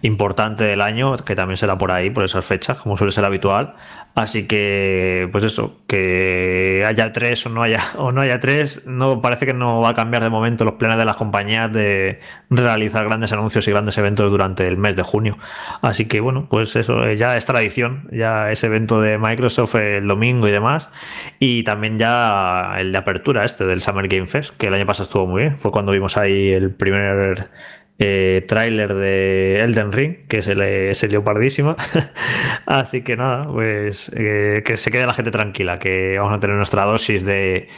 importante del año, que también será por ahí, por esas fechas, como suele ser habitual. Así que, pues eso, que haya tres o no haya, o no haya tres, no, parece que no va a cambiar de momento los planes de las compañías de realizar grandes anuncios y grandes eventos durante el mes de junio. Así que, bueno, pues eso eh, ya es tradición, ya ese evento de Microsoft el domingo y demás. Y también ya el de apertura este del Summer Game Fest, que el año pasado estuvo muy bien. Fue cuando vimos ahí el primer eh, tráiler de Elden Ring, que se le, se leopardísima. Así que nada, pues eh, que se quede la gente tranquila, que vamos a tener nuestra dosis de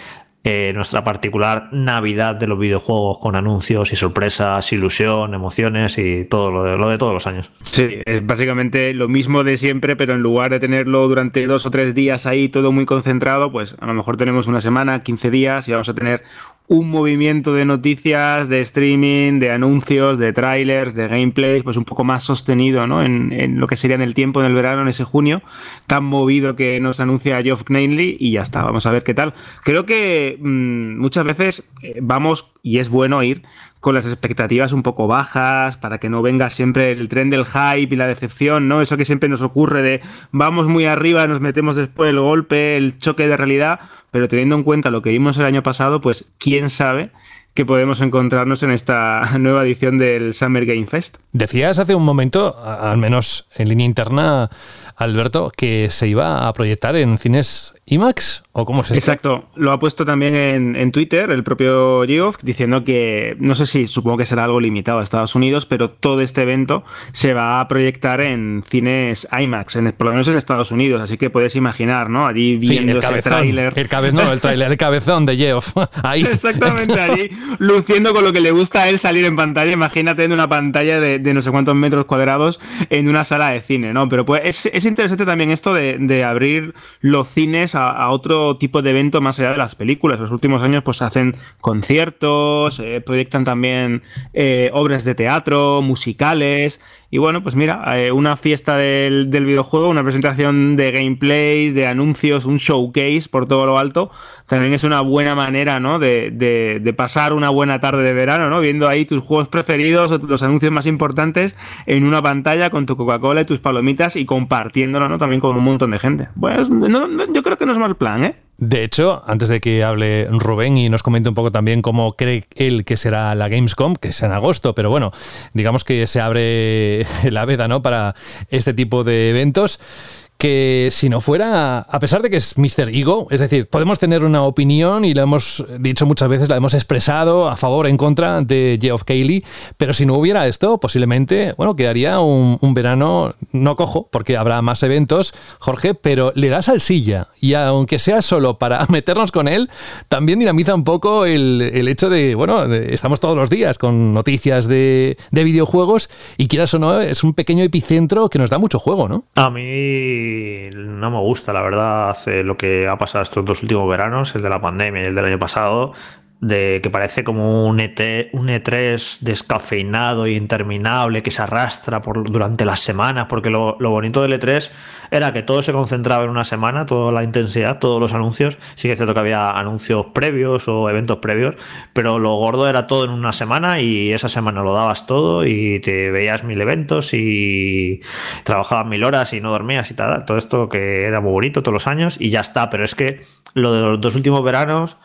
eh, nuestra particular Navidad de los videojuegos con anuncios y sorpresas, ilusión, emociones y todo lo de, lo de todos los años. Sí, es básicamente lo mismo de siempre, pero en lugar de tenerlo durante dos o tres días ahí todo muy concentrado, pues a lo mejor tenemos una semana, 15 días y vamos a tener un movimiento de noticias, de streaming, de anuncios, de trailers, de gameplay, pues un poco más sostenido, ¿no? En, lo que sería en el tiempo, en el verano, en ese junio, tan movido que nos anuncia Geoff Kneinley y ya está, vamos a ver qué tal. Creo que mm, muchas veces eh, vamos, y es bueno ir con las expectativas un poco bajas, para que no venga siempre el tren del hype y la decepción, ¿no? Eso que siempre nos ocurre de vamos muy arriba, nos metemos después el golpe, el choque de realidad, pero teniendo en cuenta lo que vimos el año pasado, pues quién sabe que podemos encontrarnos en esta nueva edición del Summer Game Fest. Decías hace un momento, al menos en línea interna, Alberto, que se iba a proyectar en cines IMAX o cómo es esto? Exacto, lo ha puesto también en, Twitter el propio Geoff diciendo que no sé si supongo que será algo limitado a Estados Unidos, pero todo este evento se va a proyectar en cines IMAX, en, por lo menos en Estados Unidos, así que puedes imaginar, ¿no? Allí viendo ese tráiler. El no, el el cabezón de Geoff. Ahí. Exactamente, allí luciendo con lo que le gusta a él salir en pantalla. Imagínate en una pantalla de, no sé cuántos metros cuadrados en una sala de cine, ¿no? Pero pues es, interesante también esto de, de abrir los cines a, otro tipo de evento más allá de las películas. Los últimos años pues hacen conciertos, eh, proyectan también eh, obras de teatro, musicales. Y bueno, pues mira, eh, una fiesta del, videojuego, una presentación de gameplays, de anuncios, un showcase por todo lo alto, también es una buena manera, ¿no? De, pasar una buena tarde de verano, ¿no? Viendo ahí tus juegos preferidos o los anuncios más importantes en una pantalla con tu Coca-Cola y tus palomitas y compartiéndolo, ¿no? También con un montón de gente. Pues yo creo que no es mal plan, ¿eh? De hecho, antes de que hable Rubén y nos comente un poco también cómo cree él que será la Gamescom, que es en agosto, pero bueno, digamos que se abre la veda ¿no? para este tipo de eventos que si no fuera, a pesar de que es Mr. Ego, es decir, podemos tener una opinión y la hemos dicho muchas veces, la hemos expresado a favor, en contra de Geoff Cayley, pero si no hubiera esto, posiblemente, bueno, quedaría un, verano no cojo, porque habrá más eventos, Jorge, pero le da salsilla y aunque sea solo para meternos con él, también dinamiza un poco el, hecho de, bueno, estamos todos los días con noticias de, de videojuegos y quieras o no, es un pequeño epicentro que nos da mucho juego, ¿no? A mí no me gusta, la verdad, lo que ha pasado estos dos últimos veranos, el de la pandemia y el del año pasado de que parece como un, e un E3 descafeinado e interminable que se arrastra por, durante las semanas, porque lo, bonito del E3 era que todo se concentraba en una semana, toda la intensidad, todos los anuncios. Sí que es cierto que había anuncios previos o eventos previos, pero lo gordo era todo en una semana y esa semana lo dabas todo y te veías mil eventos y trabajabas mil horas y no dormías y tal. Todo esto que era muy bonito todos los años y ya está, pero es que lo de los dos últimos veranos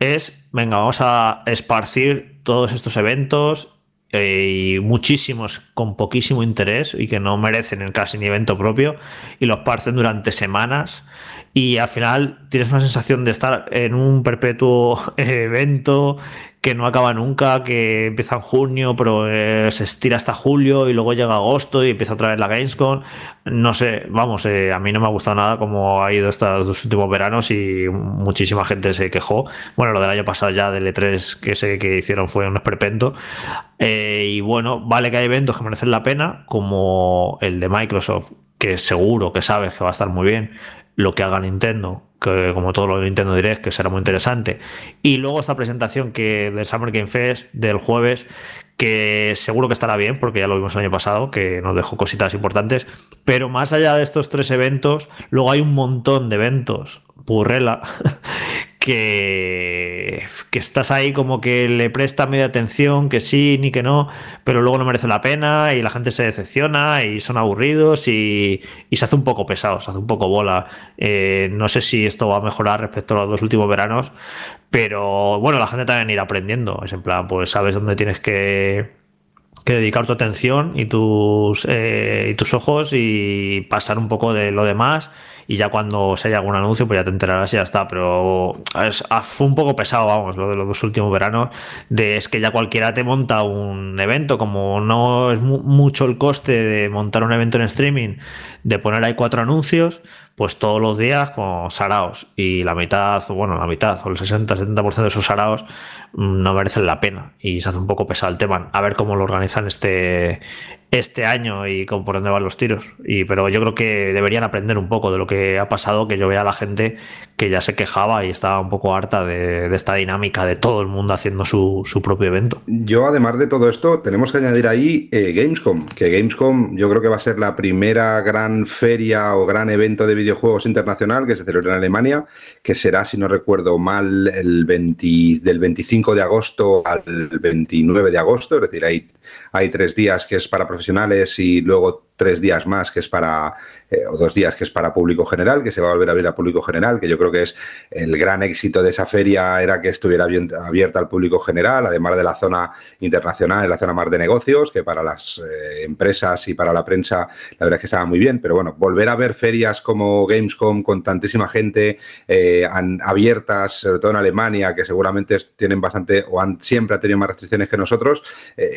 es, venga, vamos a esparcir todos estos eventos eh, y muchísimos con poquísimo interés y que no merecen casi ni evento propio y los parcen durante semanas. Y al final tienes una sensación de estar en un perpetuo evento que no acaba nunca, que empieza en junio, pero eh, se estira hasta julio y luego llega agosto y empieza otra vez la Gamescom. No sé, vamos, eh, a mí no me ha gustado nada cómo ha ido estos dos últimos veranos y muchísima gente se quejó. Bueno, lo del año pasado ya del E3 que sé que hicieron fue un esperpento. Eh, y bueno, vale que hay eventos que merecen la pena, como el de Microsoft, que seguro que sabes que va a estar muy bien lo que haga Nintendo, que como todo lo de Nintendo Direct, que será muy interesante. Y luego esta presentación que del Summer Game Fest del jueves, que seguro que estará bien, porque ya lo vimos el año pasado, que nos dejó cositas importantes. Pero más allá de estos tres eventos, luego hay un montón de eventos, burrela, que, estás ahí como que le presta media atención, que sí, ni que no, pero luego no merece la pena y la gente se decepciona y son aburridos y, se hace un poco pesado, se hace un poco bola. Eh, no sé si esto va a mejorar respecto a los dos últimos veranos, pero bueno, la gente también irá aprendiendo. Es en plan, pues sabes dónde tienes que que dedicar tu atención y tus, eh, y tus ojos y pasar un poco de lo demás y ya cuando se haya algún anuncio pues ya te enterarás y ya está, pero ah, fue un poco pesado, vamos, lo de los dos últimos veranos, de es que ya cualquiera te monta un evento, como no es mucho el coste de montar un evento en streaming, de poner ahí cuatro anuncios, pues todos los días con saraos. Y la mitad, bueno, la mitad o el 60-70% de esos saraos mm, no merecen la pena. Y se hace un poco pesado el tema. A ver cómo lo organizan este, este año y con por dónde van los tiros. Y, pero yo creo que deberían aprender un poco de lo que ha pasado, que yo vea a la gente que ya se quejaba y estaba un poco harta de, esta dinámica de todo el mundo haciendo su, propio evento. Yo, además de todo esto, tenemos que añadir ahí eh, Gamescom, que Gamescom yo creo que va a ser la primera gran feria o gran evento de videojuegos internacional que se celebra en Alemania, que será, si no recuerdo mal, el 20, del 25 de agosto al 29 de agosto, es decir, hay hay tres días que es para profesionales y luego tres días más que es para eh, o dos días que es para público general, que se va a volver a abrir a público general, que yo creo que es el gran éxito de esa feria era que estuviera abierta al público general, además de la zona internacional, la zona más de negocios, que para las eh, empresas y para la prensa la verdad es que estaba muy bien, pero bueno, volver a ver ferias como Gamescom con tantísima gente eh, abiertas, sobre todo en Alemania, que seguramente tienen bastante o han siempre ha tenido más restricciones que nosotros,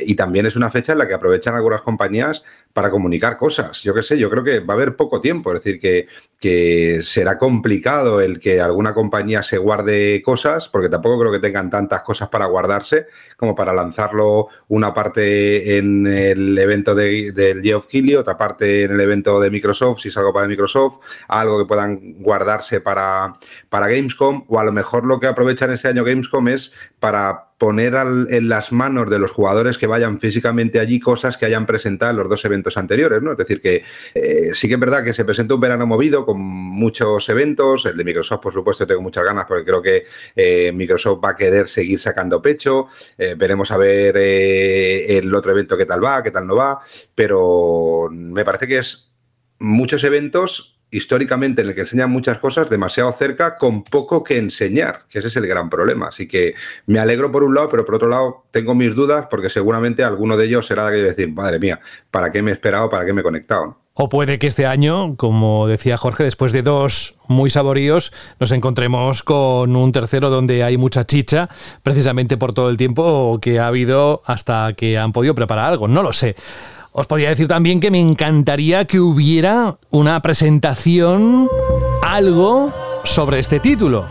y también es una fecha en la que aprovechan algunas compañías para comunicar cosas. Yo qué sé, yo creo que va a haber poco tiempo, es decir, que, que será complicado el que alguna compañía se guarde cosas, porque tampoco creo que tengan tantas cosas para guardarse como para lanzarlo una parte en el evento de, del Geoff Keighley, otra parte en el evento de Microsoft, si es algo para Microsoft, algo que puedan guardarse para, para Gamescom, o a lo mejor lo que aprovechan ese año Gamescom es para poner en las manos de los jugadores que vayan físicamente allí cosas que hayan presentado en los dos eventos anteriores, ¿no? Es decir, que eh, sí que es verdad que se presenta un verano movido con muchos eventos, el de Microsoft, por supuesto, tengo muchas ganas porque creo que eh, Microsoft va a querer seguir sacando pecho, eh, veremos a ver el otro evento qué tal va, qué tal no va, pero me parece que es muchos eventos históricamente en el que enseñan muchas cosas demasiado cerca con poco que enseñar, que ese es el gran problema. Así que me alegro por un lado, pero por otro lado tengo mis dudas porque seguramente alguno de ellos será de que decir, madre mía, ¿para qué me he esperado? ¿Para qué me he conectado? O puede que este año, como decía Jorge, después de dos muy saboríos, nos encontremos con un tercero donde hay mucha chicha, precisamente por todo el tiempo que ha habido hasta que han podido preparar algo. No lo sé. Os podría decir también que me encantaría que hubiera una presentación, algo sobre este título.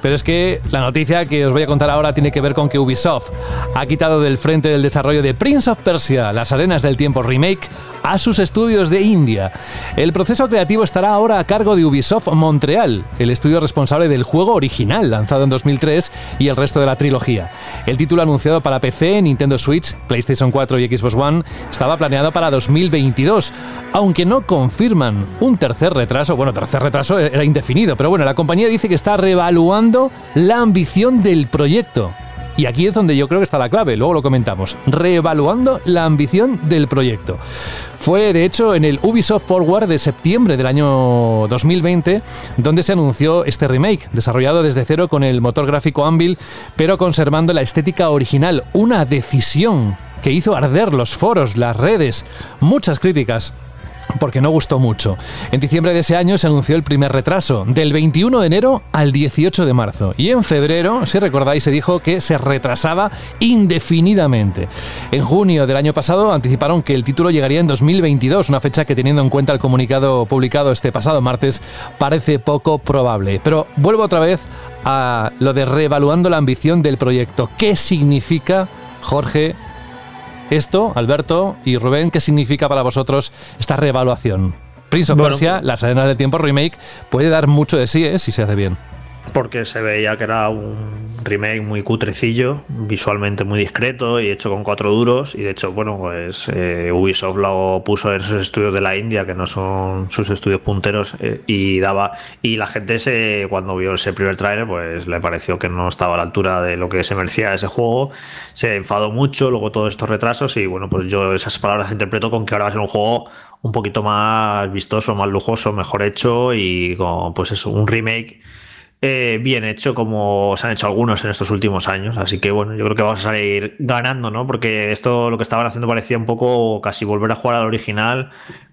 Pero es que la noticia que os voy a contar ahora tiene que ver con que Ubisoft ha quitado del frente del desarrollo de Prince of Persia, Las Arenas del Tiempo Remake, a sus estudios de India. El proceso creativo estará ahora a cargo de Ubisoft Montreal, el estudio responsable del juego original lanzado en 2003 y el resto de la trilogía. El título anunciado para PC, Nintendo Switch, PlayStation 4 y Xbox One estaba planeado para 2022, aunque no confirman un tercer retraso. Bueno, tercer retraso era indefinido, pero bueno, la compañía dice que está reevaluando la ambición del proyecto. Y aquí es donde yo creo que está la clave, luego lo comentamos, reevaluando la ambición del proyecto. Fue de hecho en el Ubisoft Forward de septiembre del año 2020 donde se anunció este remake, desarrollado desde cero con el motor gráfico Anvil, pero conservando la estética original, una decisión que hizo arder los foros, las redes, muchas críticas porque no gustó mucho. En diciembre de ese año se anunció el primer retraso, del 21 de enero al 18 de marzo. Y en febrero, si recordáis, se dijo que se retrasaba indefinidamente. En junio del año pasado anticiparon que el título llegaría en 2022, una fecha que teniendo en cuenta el comunicado publicado este pasado martes parece poco probable. Pero vuelvo otra vez a lo de reevaluando la ambición del proyecto. ¿Qué significa, Jorge, esto, Alberto y Rubén, ¿qué significa para vosotros esta reevaluación? Prince of Persia, Las Arenas del Tiempo Remake, puede dar mucho de sí ¿eh? si se hace bien porque se veía que era un remake muy cutrecillo, visualmente muy discreto y hecho con cuatro duros. Y de hecho, bueno, pues eh, Ubisoft lo puso en esos estudios de la India, que no son sus estudios punteros, eh, y daba. Y la gente se, cuando vio ese primer trailer, pues le pareció que no estaba a la altura de lo que se merecía ese juego. Se enfadó mucho, luego todos estos retrasos, y bueno, pues yo esas palabras interpreto con que ahora va a ser un juego un poquito más vistoso, más lujoso, mejor hecho, y con pues eso, un remake eh, bien hecho como se han hecho algunos en estos últimos años. Así que bueno, yo creo que vamos a salir ganando, ¿no? Porque esto lo que estaban haciendo parecía un poco casi volver a jugar al original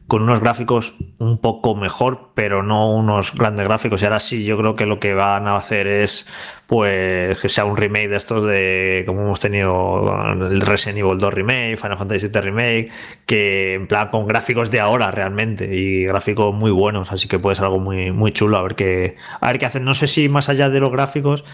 con unos gráficos un poco mejor, pero no unos grandes gráficos. Y ahora sí, yo creo que lo que van a hacer es pues que sea un remake de estos de como hemos tenido el Resident Evil 2 remake, Final Fantasy VII remake, que en plan con gráficos de ahora realmente y gráficos muy buenos, así que puede ser algo muy muy chulo a ver qué a ver qué hacen. No sé si más allá de los gráficos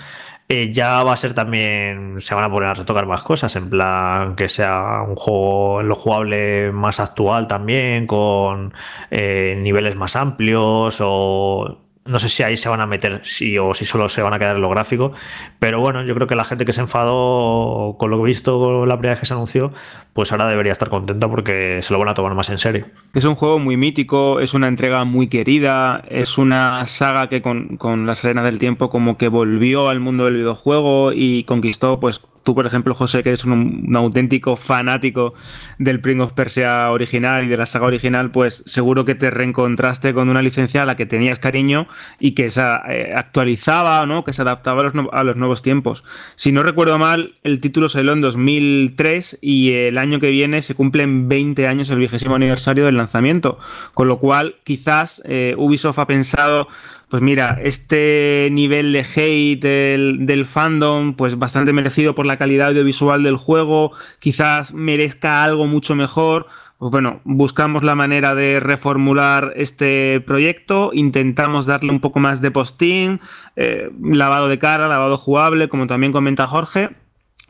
eh, ya va a ser también, se van a poner a retocar más cosas, en plan que sea un juego lo jugable más actual también, con eh, niveles más amplios o no sé si ahí se van a meter sí o si solo se van a quedar en lo gráfico, pero bueno, yo creo que la gente que se enfadó con lo que he visto la primera vez que se anunció, pues ahora debería estar contenta porque se lo van a tomar más en serio. Es un juego muy mítico, es una entrega muy querida, es una saga que con, con la Serena del Tiempo como que volvió al mundo del videojuego y conquistó pues tú, por ejemplo, José, que eres un, auténtico fanático del Prince of Persia original y de la saga original, pues seguro que te reencontraste con una licencia a la que tenías cariño y que se eh, actualizaba, ¿no? que se adaptaba a los, nuevos tiempos. Si no recuerdo mal, el título salió en 2003 y el año que viene se cumplen 20 años el vigésimo aniversario del lanzamiento, con lo cual quizás eh, Ubisoft ha pensado pues mira, este nivel de hate del, fandom, pues bastante merecido por la calidad audiovisual del juego, quizás merezca algo mucho mejor. Pues bueno, buscamos la manera de reformular este proyecto, intentamos darle un poco más de postín, eh, lavado de cara, lavado jugable, como también comenta Jorge,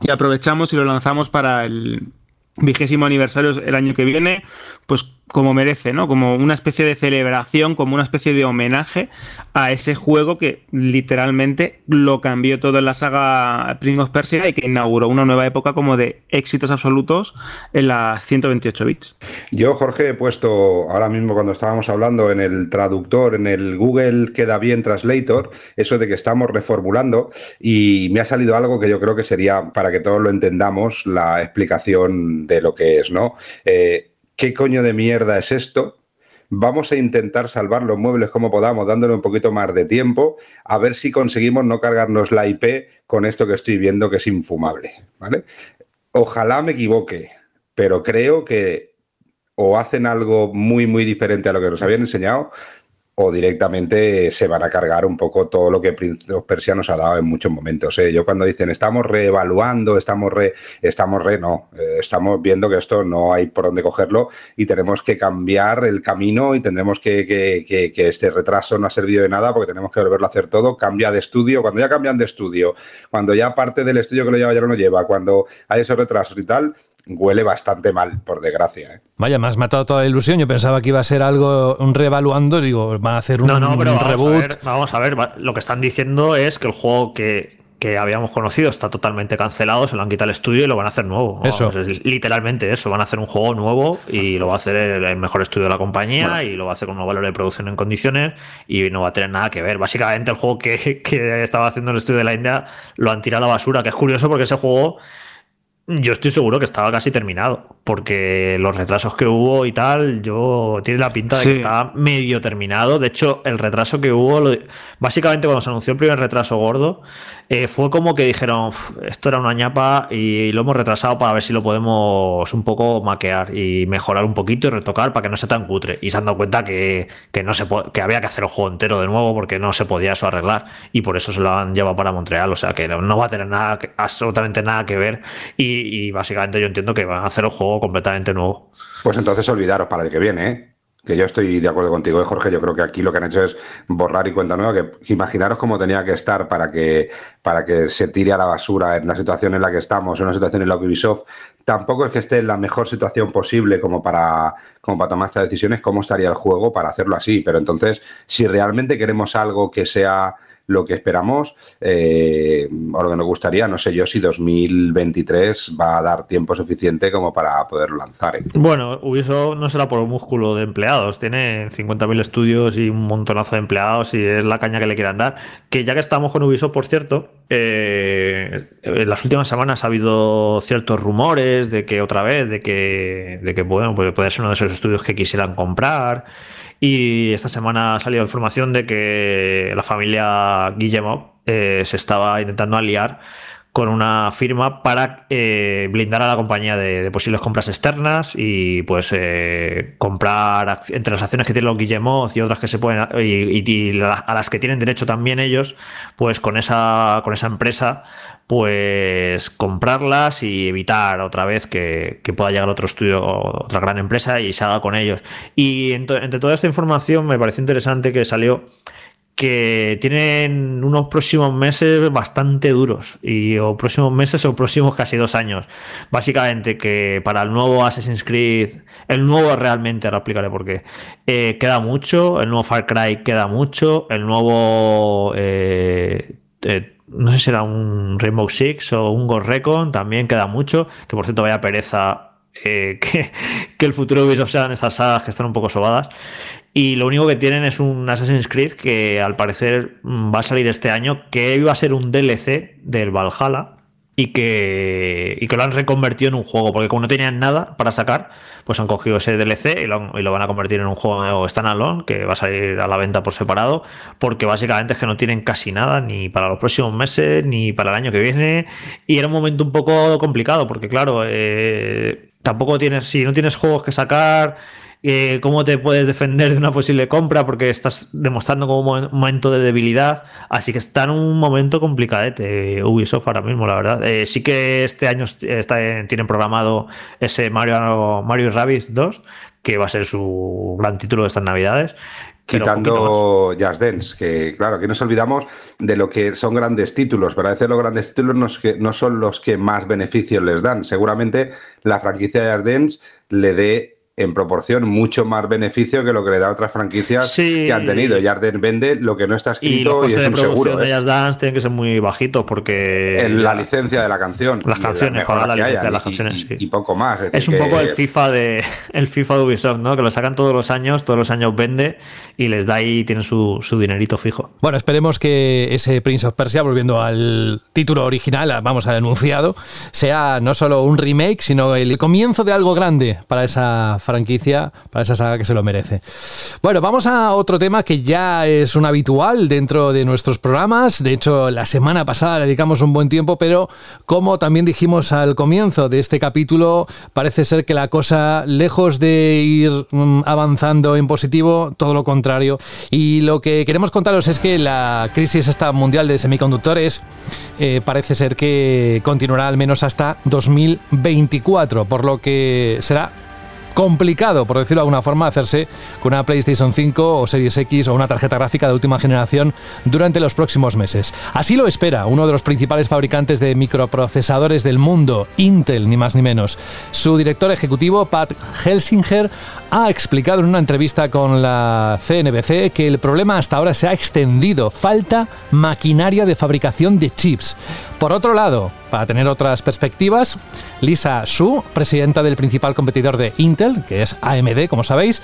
y aprovechamos y lo lanzamos para el vigésimo aniversario el año que viene, pues como merece, ¿no? Como una especie de celebración, como una especie de homenaje a ese juego que literalmente lo cambió todo en la saga Prince of Persia y que inauguró una nueva época como de éxitos absolutos en las 128 bits. Yo, Jorge, he puesto ahora mismo cuando estábamos hablando en el traductor, en el Google Queda Bien Translator, eso de que estamos reformulando y me ha salido algo que yo creo que sería, para que todos lo entendamos, la explicación de lo que es, ¿no? Eh, ¿qué coño de mierda es esto? Vamos a intentar salvar los muebles como podamos, dándole un poquito más de tiempo, a ver si conseguimos no cargarnos la IP con esto que estoy viendo que es infumable. ¿vale? Ojalá me equivoque, pero creo que o hacen algo muy, muy diferente a lo que nos habían enseñado, o directamente se van a cargar un poco todo lo que Prince of Persia nos ha dado en muchos momentos. ¿eh? Yo cuando dicen estamos reevaluando, estamos re, estamos re, no, eh, estamos viendo que esto no hay por dónde cogerlo y tenemos que cambiar el camino y tendremos que, que, que, este retraso no ha servido de nada porque tenemos que volverlo a hacer todo, cambia de estudio, cuando ya cambian de estudio, cuando ya parte del estudio que lo lleva ya no lo lleva, cuando hay esos retrasos y tal, huele bastante mal, por desgracia. ¿eh? Vaya, me has matado toda la ilusión. Yo pensaba que iba a ser algo, un reevaluando. Digo, van a hacer un, no, no, pero reboot. Vamos a, ver, lo que están diciendo es que el juego que, habíamos conocido está totalmente cancelado, se lo han quitado el estudio y lo van a hacer nuevo. Eso. literalmente eso, van a hacer un juego nuevo y lo va a hacer el, mejor estudio de la compañía y lo va a hacer con un valor de producción en condiciones y no va a tener nada que ver. Básicamente el juego que, que estaba haciendo el estudio de la India lo han tirado a la basura, que es curioso porque ese juego yo estoy seguro que estaba casi terminado, porque los retrasos que hubo y tal, yo tiene la pinta de que estaba medio terminado. De hecho, el retraso que hubo, básicamente cuando se anunció el primer retraso gordo, eh, fue como que dijeron, esto era una ñapa y lo hemos retrasado para ver si lo podemos un poco maquear y mejorar un poquito y retocar para que no sea tan cutre. Y se han dado cuenta que, no se que había que hacer el juego entero de nuevo porque no se podía eso arreglar y por eso se lo han llevado para Montreal. O sea que no va a tener nada, absolutamente nada que ver. Y y, básicamente yo entiendo que van a hacer un juego completamente nuevo. Pues entonces olvidaros para el que viene, ¿eh? que yo estoy de acuerdo contigo, ¿eh, Jorge. Yo creo que aquí lo que han hecho es borrar y cuenta nueva, que, imaginaros cómo tenía que estar para que, para que se tire a la basura en la situación en la que estamos, en una situación en la que Ubisoft tampoco es que esté en la mejor situación posible como para, como para tomar estas decisiones, cómo estaría el juego para hacerlo así. Pero entonces, si realmente queremos algo que sea lo que esperamos eh, o lo que nos gustaría. No sé yo si 2023 va a dar tiempo suficiente como para poderlo lanzar. ¿eh? Bueno, Ubisoft no será por un músculo de empleados. Tiene 50.000 estudios y un montonazo de empleados y es la caña que le quieran dar. Que ya que estamos con Ubisoft, por cierto, eh, en las últimas semanas ha habido ciertos rumores de que otra vez, de que, de que bueno, puede ser uno de esos estudios que quisieran comprar. Y esta semana ha salido información de que la familia Guillemot eh, se estaba intentando aliar con una firma para eh, blindar a la compañía de, posibles compras externas y pues eh, comprar entre las acciones que tienen los Guillemot y otras que se pueden y, a las que tienen derecho también ellos pues con esa con esa empresa pues comprarlas y evitar otra vez que, pueda llegar otro estudio otra gran empresa y se haga con ellos. Y entre toda esta información me pareció interesante que salió que tienen unos próximos meses bastante duros y o próximos meses o próximos casi dos años. Básicamente que para el nuevo Assassin's Creed, el nuevo realmente, ahora explicaré por qué, eh, queda mucho, el nuevo Far Cry queda mucho, el nuevo... Eh, eh, no sé si era un Rainbow Six o un Ghost Recon, también queda mucho, que por cierto vaya pereza que, que, el futuro de Ubisoft sean estas sagas que están un poco sobadas. Y lo único que tienen es un Assassin's Creed que al parecer mm, va a salir este año, que iba a ser un DLC del Valhalla y que, y que lo han reconvertido en un juego, porque como no tenían nada para sacar, pues han cogido ese DLC y lo, y lo van a convertir en un juego standalone que va a salir a la venta por separado, porque básicamente es que no tienen casi nada, ni para los próximos meses, ni para el año que viene, y era un momento un poco complicado, porque claro, eh, tampoco tienes, si no tienes juegos que sacar eh, cómo te puedes defender de una posible compra porque estás demostrando como un momento de debilidad. Así que está en un momento complicadete Ubisoft ahora mismo, la verdad. Eh, sí que este año está, tienen programado ese Mario, Mario Rabbids 2, que va a ser su gran título de estas navidades. Quitando Just Dance, que claro, aquí nos olvidamos de lo que son grandes títulos, pero a veces los grandes títulos no, no son los que más beneficios les dan. Seguramente la franquicia de Just Dance le dé en proporción mucho más beneficio que lo que le da a otras franquicias que han tenido. Yarden vende lo que no está escrito y, es de un seguro. de ¿eh? Dance tienen que ser muy bajitos porque en la licencia de la canción, las canciones, la, licencia de las canciones, y, poco más. Es, un poco el FIFA de el FIFA de Ubisoft, ¿no? Que lo sacan todos los años, todos los años vende y les da ahí tienen su, su dinerito fijo. Bueno, esperemos que ese Prince of Persia, volviendo al título original, vamos al enunciado, sea no solo un remake, sino el comienzo de algo grande para esa franquicia, para esa saga que se lo merece. Bueno, vamos a otro tema que ya es un habitual dentro de nuestros programas. De hecho, la semana pasada le dedicamos un buen tiempo, pero como también dijimos al comienzo de este capítulo, parece ser que la cosa, lejos de ir mm, avanzando en positivo, todo lo contrario. Y lo que queremos contaros es que la crisis esta mundial de semiconductores eh, parece ser que continuará al menos hasta 2024, por lo que será complicado, por decirlo de alguna forma, hacerse con una PlayStation 5 o Series X o una tarjeta gráfica de última generación durante los próximos meses. Así lo espera uno de los principales fabricantes de microprocesadores del mundo, Intel, ni más ni menos. Su director ejecutivo, Pat Helsinger, ha explicado en una entrevista con la CNBC que el problema hasta ahora se ha extendido. Falta maquinaria de fabricación de chips. Por otro lado, para tener otras perspectivas, Lisa Su, presidenta del principal competidor de Intel, que es AMD, como sabéis,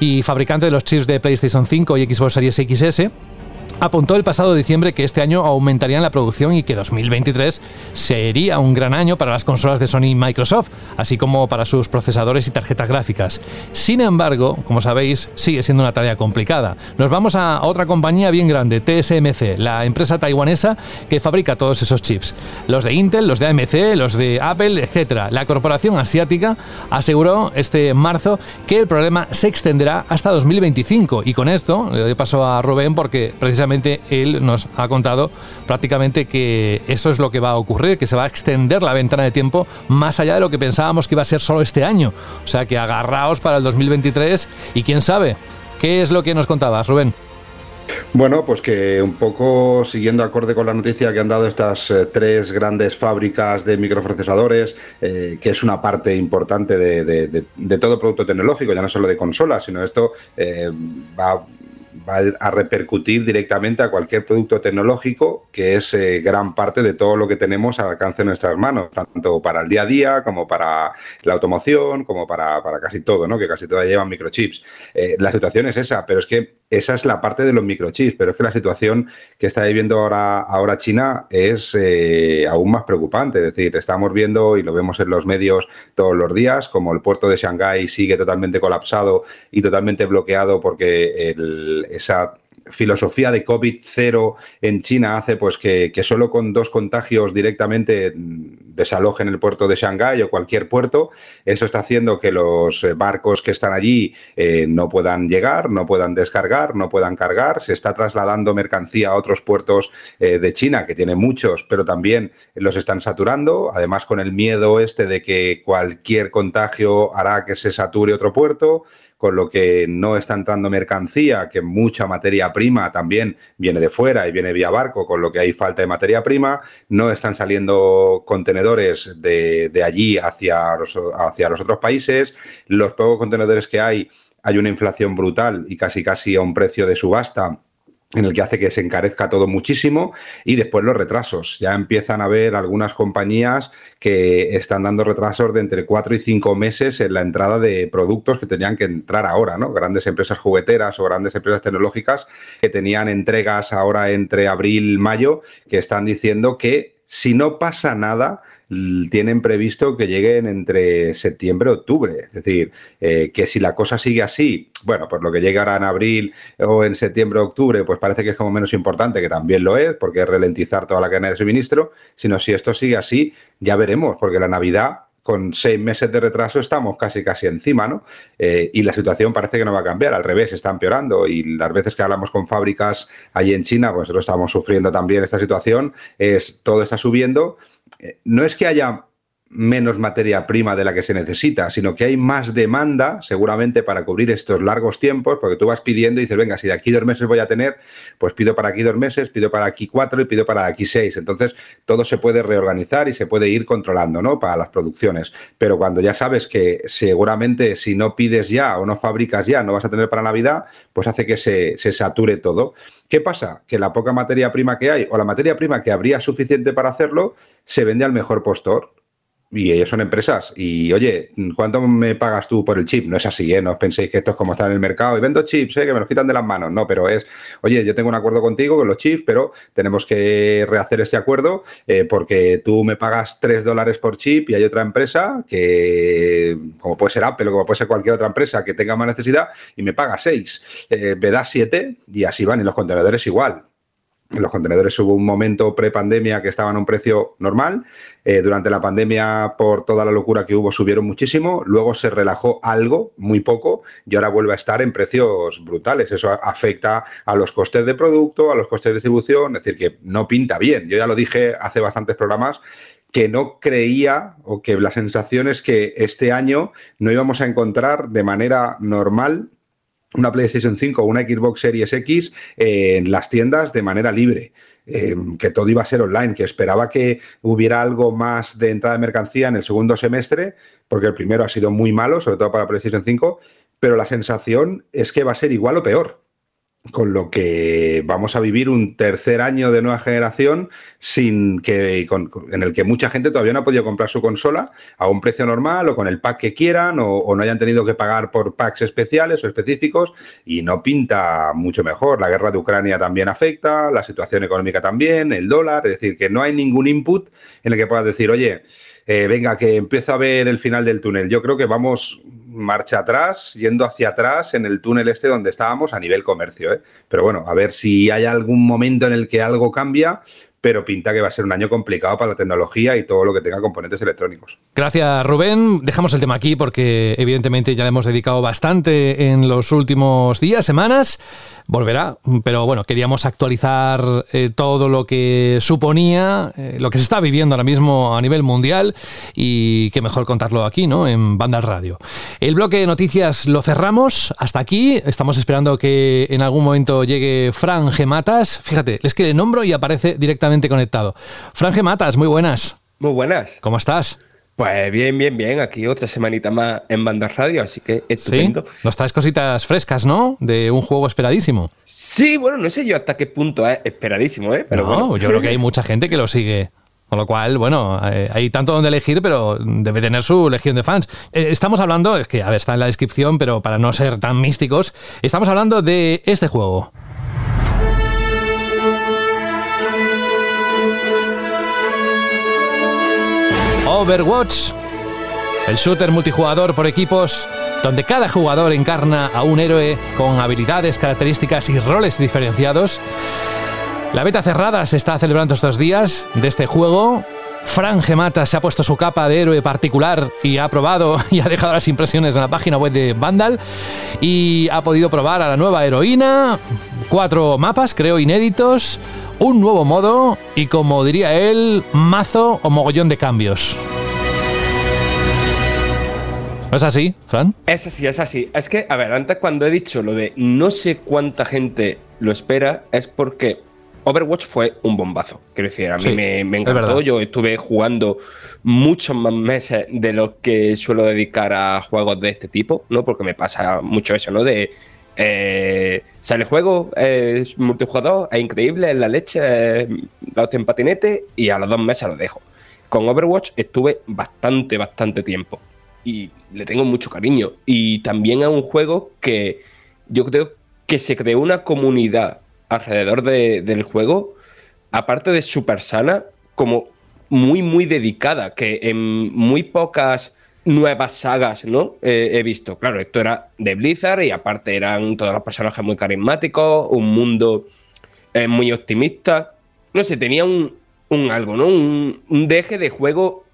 y fabricante de los chips de PlayStation 5 y Xbox Series XS, apuntó el pasado diciembre que este año aumentarían la producción y que 2023 sería un gran año para las consolas de Sony y Microsoft, así como para sus procesadores y tarjetas gráficas. Sin embargo, como sabéis, sigue siendo una tarea complicada. Nos vamos a otra compañía bien grande, TSMC, la empresa taiwanesa que fabrica todos esos chips. Los de Intel, los de AMC, los de Apple, etc. La corporación asiática aseguró este marzo que el problema se extenderá hasta 2025 y con esto le doy paso a Rubén porque precisamente él nos ha contado prácticamente que eso es lo que va a ocurrir, que se va a extender la ventana de tiempo más allá de lo que pensábamos que iba a ser solo este año. O sea que agarraos para el 2023 y quién sabe, ¿qué es lo que nos contabas, Rubén? Bueno, pues que un poco siguiendo acorde con la noticia que han dado estas eh, tres grandes fábricas de microprocesadores, eh, que es una parte importante de, todo producto tecnológico, ya no solo de consolas, sino esto eh, va va a repercutir directamente a cualquier producto tecnológico, que es eh, gran parte de todo lo que tenemos al alcance de nuestras manos, tanto para el día a día como para la automoción, como para, casi todo, ¿no? que casi todas llevan microchips. Eh, la situación es esa, pero es que esa es la parte de los microchips, pero es que la situación que está viviendo ahora, ahora China es eh, aún más preocupante. Es decir, estamos viendo y lo vemos en los medios todos los días, como el puerto de Shanghái sigue totalmente colapsado y totalmente bloqueado porque esa filosofía de COVID cero en China hace pues que, solo con dos contagios directamente desalojen el puerto de Shanghái o cualquier puerto. Eso está haciendo que los eh, barcos que están allí eh, no puedan llegar, no puedan descargar, no puedan cargar. Se está trasladando mercancía a otros puertos eh, de China, que tiene muchos, pero también los están saturando. Además, con el miedo este de que cualquier contagio hará que se sature otro puerto con lo que no está entrando mercancía, que mucha materia prima también viene de fuera y viene vía barco, con lo que hay falta de materia prima, no están saliendo contenedores de, allí hacia hacia los otros países, los pocos contenedores que hay hay una inflación brutal y casi casi a un precio de subasta en el que hace que se encarezca todo muchísimo y después los retrasos. Ya empiezan a haber algunas compañías que están dando retrasos de entre cuatro y cinco meses en la entrada de productos que tenían que entrar ahora, ¿no? Grandes empresas jugueteras o grandes empresas tecnológicas que tenían entregas ahora entre abril y mayo que están diciendo que si no pasa nada, tienen previsto que lleguen entre septiembre y octubre. Es decir, eh, que si la cosa sigue así, bueno, pues lo que llegará en abril o en septiembre o octubre, pues parece que es como menos importante, que también lo es, porque es ralentizar toda la cadena de suministro, sino si esto sigue así, ya veremos, porque la Navidad con seis meses de retraso estamos casi casi encima, ¿no? Eh, y la situación parece que no va a cambiar, al revés, está empeorando. Y las veces que hablamos con fábricas ahí en China, pues nosotros estamos sufriendo también esta situación, es todo está subiendo no es que haya menos materia prima de la que se necesita, sino que hay más demanda seguramente para cubrir estos largos tiempos, porque tú vas pidiendo y dices, venga, si de aquí dos meses voy a tener, pues pido para aquí dos meses, pido para aquí cuatro y pido para aquí seis. Entonces, todo se puede reorganizar y se puede ir controlando, ¿no? Para las producciones. Pero cuando ya sabes que seguramente si no pides ya o no fabricas ya, no vas a tener para Navidad, pues hace que se, se sature todo. ¿Qué pasa? Que la poca materia prima que hay o la materia prima que habría suficiente para hacerlo, se vende al mejor postor. Y ellos son empresas. Y oye, ¿cuánto me pagas tú por el chip? No es así, ¿eh? No os penséis que esto es como estar en el mercado y vendo chips, ¿eh? Que me los quitan de las manos. No, pero es, oye, yo tengo un acuerdo contigo con los chips, pero tenemos que rehacer este acuerdo eh, porque tú me pagas 3 dólares por chip y hay otra empresa que, como puede ser Apple o como puede ser cualquier otra empresa que tenga más necesidad y me paga 6. Eh, me da 7 y así van. Y los contenedores igual. Los contenedores hubo un momento pre-pandemia que estaban a un precio normal. Eh, durante la pandemia, por toda la locura que hubo, subieron muchísimo. Luego se relajó algo, muy poco, y ahora vuelve a estar en precios brutales. Eso afecta a los costes de producto, a los costes de distribución. Es decir, que no pinta bien. Yo ya lo dije hace bastantes programas que no creía o que la sensación es que este año no íbamos a encontrar de manera normal una PlayStation 5 o una Xbox Series X en las tiendas de manera libre. Em, que todo iba a ser online, que esperaba que hubiera algo más de entrada de mercancía en el segundo semestre, porque el primero ha sido muy malo, sobre todo para PlayStation 5, pero la sensación es que va a ser igual o peor con lo que vamos a vivir un tercer año de nueva generación sin que en el que mucha gente todavía no ha podido comprar su consola a un precio normal o con el pack que quieran o, no hayan tenido que pagar por packs especiales o específicos y no pinta mucho mejor. La guerra de Ucrania también afecta, la situación económica también, el dólar, es decir, que no hay ningún input en el que puedas decir, oye, eh, venga, que empieza a ver el final del túnel. Yo creo que vamos marcha atrás, yendo hacia atrás en el túnel este donde estábamos a nivel comercio. ¿eh? Pero bueno, a ver si hay algún momento en el que algo cambia, pero pinta que va a ser un año complicado para la tecnología y todo lo que tenga componentes electrónicos. Gracias, Rubén. Dejamos el tema aquí porque evidentemente ya le hemos dedicado bastante en los últimos días, semanas. Volverá, pero bueno, queríamos actualizar eh, todo lo que suponía, eh, lo que se está viviendo ahora mismo a nivel mundial y qué mejor contarlo aquí, ¿no? En Banda Radio. El bloque de noticias lo cerramos hasta aquí. Estamos esperando que en algún momento llegue Fran Gematas. Fíjate, es que le nombro y aparece directamente conectado. Franje Matas, muy buenas. Muy buenas. ¿Cómo estás? Pues bien, bien, bien. Aquí otra semanita más en Banda Radio, así que estupendo. ¿Sí? Nos traes cositas frescas, ¿no? De un juego esperadísimo. Sí, bueno, no sé yo hasta qué punto es esperadísimo, ¿eh? Pero no, yo creo que hay mucha gente que lo sigue. Con lo cual, bueno, eh, hay tanto donde elegir, pero debe tener su legión de fans. Eh, estamos hablando, es que, a ver, está en la descripción, pero para no ser tan místicos, estamos hablando de este juego. Overwatch, el shooter multijugador por equipos donde cada jugador encarna a un héroe con habilidades, características y roles diferenciados. La beta cerrada se está celebrando estos días de este juego. Fran Gemata se ha puesto su capa de héroe particular y ha probado y ha dejado las impresiones en la página web de Vandal y ha podido probar a la nueva heroína, cuatro mapas creo inéditos, un nuevo modo y como diría él, mazo o mogollón de cambios. ¿No es así, Fran? Es así, es así. Es que, a ver, antes cuando he dicho lo de no sé cuánta gente lo espera, es porque Overwatch fue un bombazo. Quiero decir, a mí Sí, me, encantó. Yo estuve jugando muchos más meses de lo que suelo dedicar a juegos de este tipo, ¿no? Porque me pasa mucho eso, ¿no? De. Eh, sale juego, es multijugador, es increíble, es la leche, la en patinete, y a los dos meses lo dejo. Con Overwatch estuve bastante, bastante tiempo. Y le tengo mucho cariño. Y también es un juego que yo creo que se creó una comunidad alrededor de- del juego, aparte de súper sana, como muy, muy dedicada, que en muy pocas nuevas sagas, ¿no? Eh, he visto. Claro, esto era de Blizzard y aparte eran todos los personajes muy carismáticos, un mundo eh, muy optimista. No sé, tenía un, un algo, ¿no? Un, un deje de juego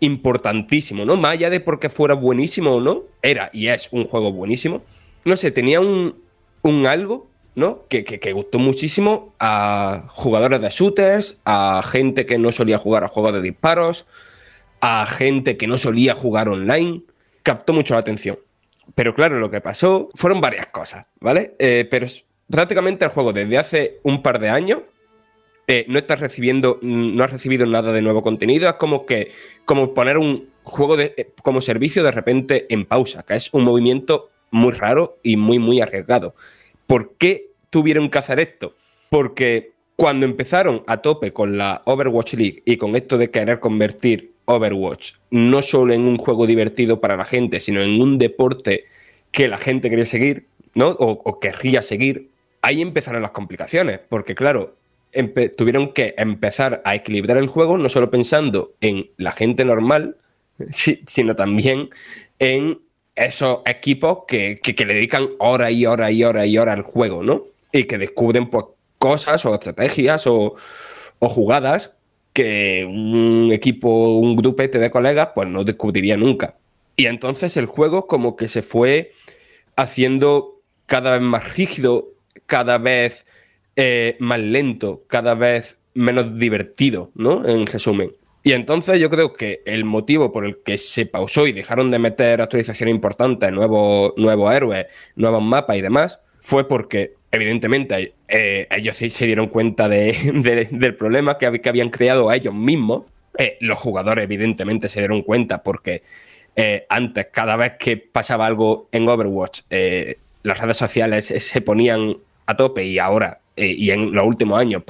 importantísimo, ¿no? Más allá de porque fuera buenísimo o no, era y es un juego buenísimo. No sé, tenía un, un algo, ¿no? Que, que- que gustó muchísimo a jugadores de shooters, a gente que no solía jugar a juegos de disparos, a gente que no solía jugar online. Captó mucho la atención. Pero claro, lo que pasó fueron varias cosas, ¿vale? Eh, pero prácticamente el juego desde hace un par de años eh, no estás recibiendo, no has recibido nada de nuevo contenido. Es como que, como poner un juego de, eh, como servicio de repente en pausa, que es un movimiento muy raro y muy, muy arriesgado. ¿Por qué tuvieron que hacer esto? Porque cuando empezaron a tope con la Overwatch League y con esto de querer convertir Overwatch no solo en un juego divertido para la gente, sino en un deporte que la gente quería seguir, ¿no? O, querría seguir, ahí empezaron las complicaciones, porque claro, tuvieron que empezar a equilibrar el juego, no solo pensando en la gente normal, si- sino también en esos equipos que, que- que le dedican hora y hora y hora y hora al juego, ¿no? Y que descubren pues, cosas o estrategias o, o jugadas que un equipo, un grupete de colegas, pues no descubriría nunca. Y entonces el juego como que se fue haciendo cada vez más rígido, cada vez eh, más lento, cada vez menos divertido, ¿no? En resumen. Y entonces yo creo que el motivo por el que se pausó y dejaron de meter actualizaciones importantes, nuevos, nuevos héroes, nuevos mapas y demás, fue porque evidentemente eh, ellos sí se dieron cuenta de- de- del problema que, hab- que habían creado a ellos mismos. Eh, los jugadores evidentemente se dieron cuenta porque eh, antes, cada vez que pasaba algo en Overwatch, eh, las redes sociales se- ponían a tope y ahora, eh, y en los últimos años,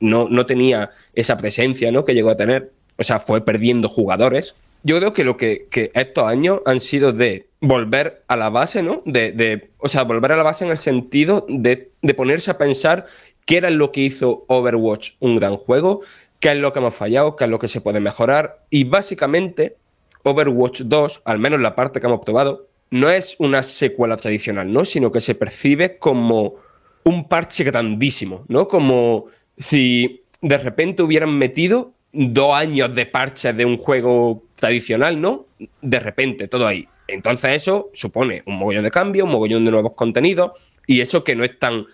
no, no tenía esa presencia ¿no? que llegó a tener. O sea, fue perdiendo jugadores. Yo creo que lo que, estos años han sido de volver a la base, ¿no? De, de- o sea, volver a la base en el sentido de, de ponerse a pensar qué era lo que hizo Overwatch un gran juego, qué es lo que hemos fallado, qué es lo que se puede mejorar. Y básicamente, Overwatch 2, al menos la parte que hemos probado, no es una secuela tradicional, ¿no? Sino que se percibe como un parche grandísimo, ¿no? Como si de repente hubieran metido dos años de parches de un juego tradicional, ¿no? De repente, todo ahí. Entonces eso supone un mogollón de cambios, un mogollón de nuevos contenidos, y eso que no están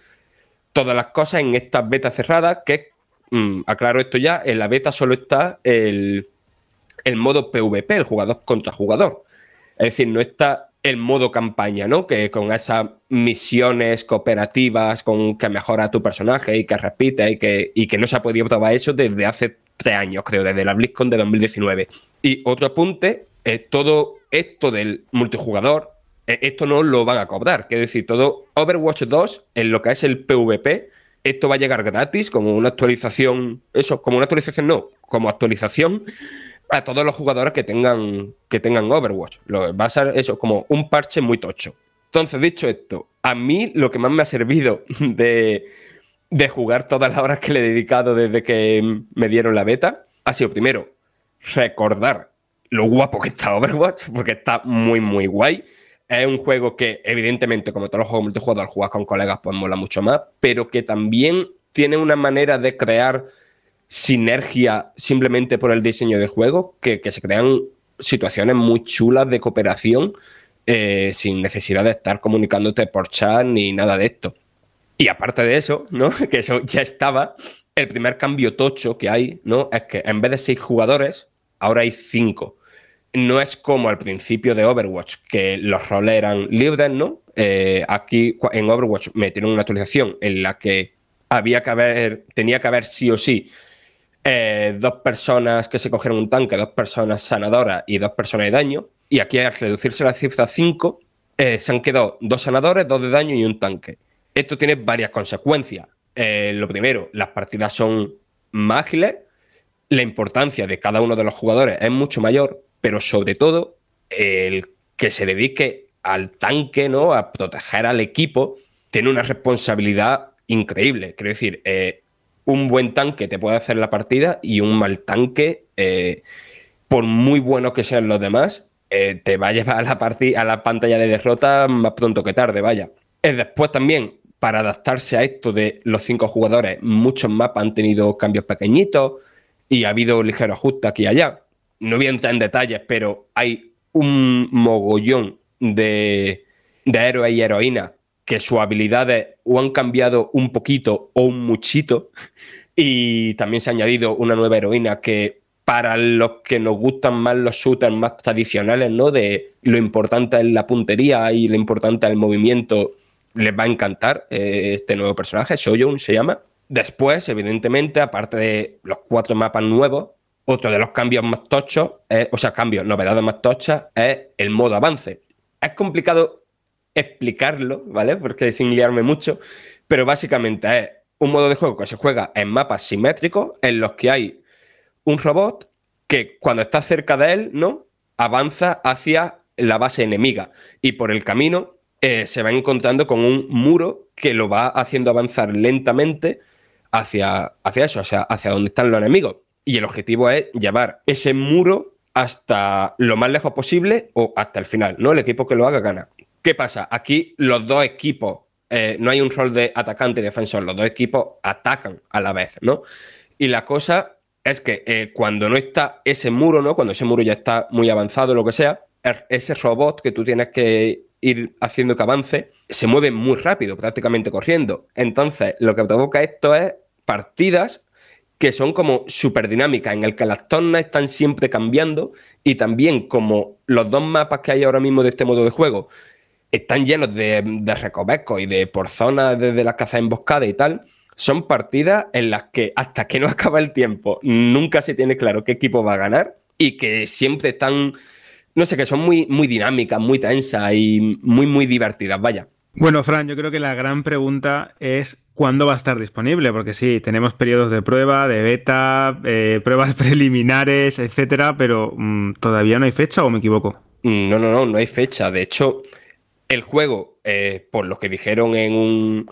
todas las cosas en estas betas cerradas, que, mm, aclaro esto ya, en la beta solo está el, el modo PvP, el jugador contra jugador. Es decir, no está el modo campaña, ¿no? Que con esas misiones cooperativas, con que mejora tu personaje y que repite y que, y que no se ha podido probar eso desde hace tres años, creo, desde la BlizzCon de 2019. Y otro apunte, eh, todo esto del multijugador, eh, esto no lo van a cobrar. Quiero decir, todo Overwatch 2, en lo que es el PvP, esto va a llegar gratis, como una actualización, eso, como una actualización no, como actualización a todos los jugadores que tengan, que tengan Overwatch. Va a ser eso, como un parche muy tocho. Entonces, dicho esto, a mí lo que más me ha servido de, de jugar todas las horas que le he dedicado desde que me dieron la beta ha sido primero recordar lo guapo que está Overwatch, porque está muy, muy guay. Es un juego que, evidentemente, como todos los juegos multijugador, al jugar con colegas, pues mola mucho más, pero que también tiene una manera de crear sinergia simplemente por el diseño de juego, que, que se crean situaciones muy chulas de cooperación eh, sin necesidad de estar comunicándote por chat ni nada de esto. Y aparte de eso, ¿no? Que eso ya estaba, el primer cambio tocho que hay, ¿no? Es que en vez de seis jugadores, ahora hay cinco. no es como al principio de Overwatch, que los roles eran libres, ¿no? Eh, aquí en Overwatch metieron una actualización en la que había que haber, tenía que haber sí o sí eh, dos personas que se cogieron un tanque, dos personas sanadoras y dos personas de daño. Y aquí al reducirse la cifra a 5, eh, se han quedado dos sanadores, dos de daño y un tanque. Esto tiene varias consecuencias. lo primero, las partidas son más ágiles, la importancia de cada uno de los jugadores es mucho mayor, pero sobre todo el que se dedique al tanque, ¿no? A proteger al equipo, tiene una responsabilidad increíble. Quiero decir, eh, un buen tanque te puede hacer la partida y un mal tanque, eh, por muy bueno que sean los demás, eh, te va a llevar a la, a la pantalla de derrota más pronto que tarde, vaya. después también, para adaptarse a esto de los cinco jugadores, muchos mapas han tenido cambios pequeñitos y ha habido ligero ajuste aquí y allá no voy a entrar en detalles, pero hay un mogollón de, de héroes y heroínas que sus habilidades o han cambiado un poquito o un muchito. Y también se ha añadido una nueva heroína que para los que nos gustan más los shooters más tradicionales, ¿no? De lo importante es la puntería y lo importante es el movimiento, les va a encantar eh, este nuevo personaje, Sojourn se llama. Después, evidentemente, aparte de los cuatro mapas nuevos, otro de los cambios más tochos, o sea, cambios, novedades más tochas, es el modo avance. Es complicado explicarlo, ¿vale? Porque sin liarme mucho, pero básicamente es un modo de juego que se juega en mapas simétricos en los que hay un robot que cuando está cerca de él, ¿no? Avanza hacia la base enemiga y por el camino eh, se va encontrando con un muro que lo va haciendo avanzar lentamente hacia, hacia eso, sea, hacia donde están los enemigos y el objetivo es llevar ese muro hasta lo más lejos posible o hasta el final, ¿no? El equipo que lo haga gana. ¿Qué pasa? Aquí los dos equipos, eh, no hay un rol de atacante y defensor, los dos equipos atacan a la vez, ¿no? Y la cosa es que eh, cuando no está ese muro, ¿no? Cuando ese muro ya está muy avanzado, lo que sea, er, ese robot que tú tienes que ir haciendo que avance, se mueve muy rápido, prácticamente corriendo. Entonces, lo que provoca esto es partidas que son como súper dinámicas, en el que las zonas están siempre cambiando y también como los dos mapas que hay ahora mismo de este modo de juego están llenos de, de recovecos y de por zonas desde las casas emboscadas y tal, son partidas en las que hasta que no acaba el tiempo nunca se tiene claro qué equipo va a ganar y que siempre están, no sé, que son muy, muy dinámicas, muy tensas y muy, muy divertidas, vaya. Bueno, Fran, yo creo que la gran pregunta es cuándo va a estar disponible, porque sí, tenemos periodos de prueba, de beta, eh, pruebas preliminares, etcétera, pero mm, todavía no hay fecha o me equivoco. Mm, no, no, no, no hay fecha. De hecho, el juego, eh, por lo que dijeron en un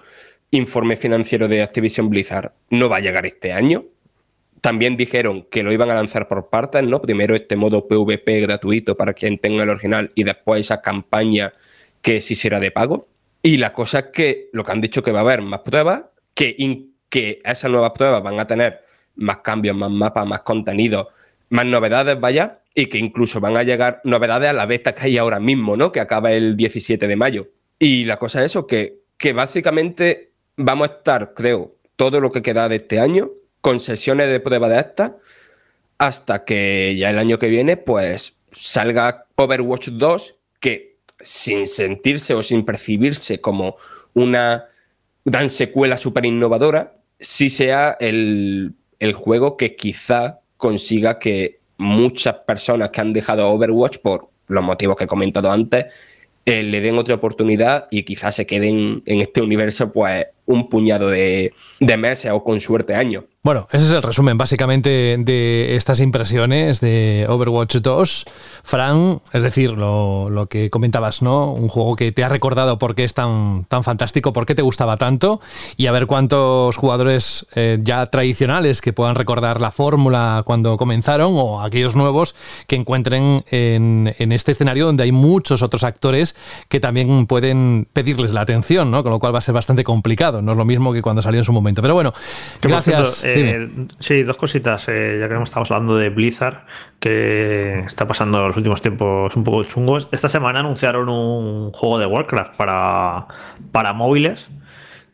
informe financiero de Activision Blizzard, no va a llegar este año. También dijeron que lo iban a lanzar por partes, ¿no? Primero este modo PvP gratuito para quien tenga el original y después esa campaña que sí será de pago. Y la cosa es que lo que han dicho que va a haber más pruebas, que, que esas nuevas pruebas van a tener más cambios, más mapas, más contenido, más novedades, vaya, y que incluso van a llegar novedades a la beta que hay ahora mismo, ¿no? Que acaba el 17 de mayo. Y la cosa es eso, que, que básicamente vamos a estar, creo, todo lo que queda de este año con sesiones de prueba de estas hasta que ya el año que viene, pues salga Overwatch 2, que sin sentirse o sin percibirse como una gran secuela súper innovadora, sí sea el, el, juego que quizá consiga que muchas personas que han dejado Overwatch por los motivos que he comentado antes, eh, le den otra oportunidad y quizás se queden en este universo pues un puñado de, de meses o con suerte años. Bueno, ese es el resumen básicamente de estas impresiones de Overwatch 2. Fran, es decir, lo, que comentabas, ¿no? Un juego que te ha recordado por qué es tan, tan fantástico, por qué te gustaba tanto y a ver cuántos jugadores eh, ya tradicionales que puedan recordar la fórmula cuando comenzaron o aquellos nuevos que encuentren en, en, este escenario donde hay muchos otros actores que también pueden pedirles la atención, ¿no? Con lo cual va a ser bastante complicado. No es lo mismo que cuando salió en su momento. Pero bueno, gracias. Eh, sí, dos cositas. Eh, ya que estamos hablando de Blizzard, que está pasando en los últimos tiempos un poco chungos. Esta semana anunciaron un juego de Warcraft para, para móviles.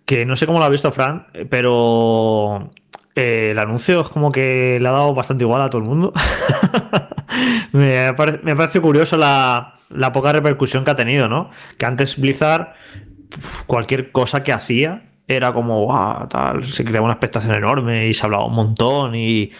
Que no sé cómo lo ha visto Fran, pero eh, el anuncio es como que le ha dado bastante igual a todo el mundo. me, parece curioso la, poca repercusión que ha tenido, ¿no? Que antes Blizzard, cualquier cosa que hacía era como, wow, tal, se creaba una expectación enorme y se hablaba un montón y,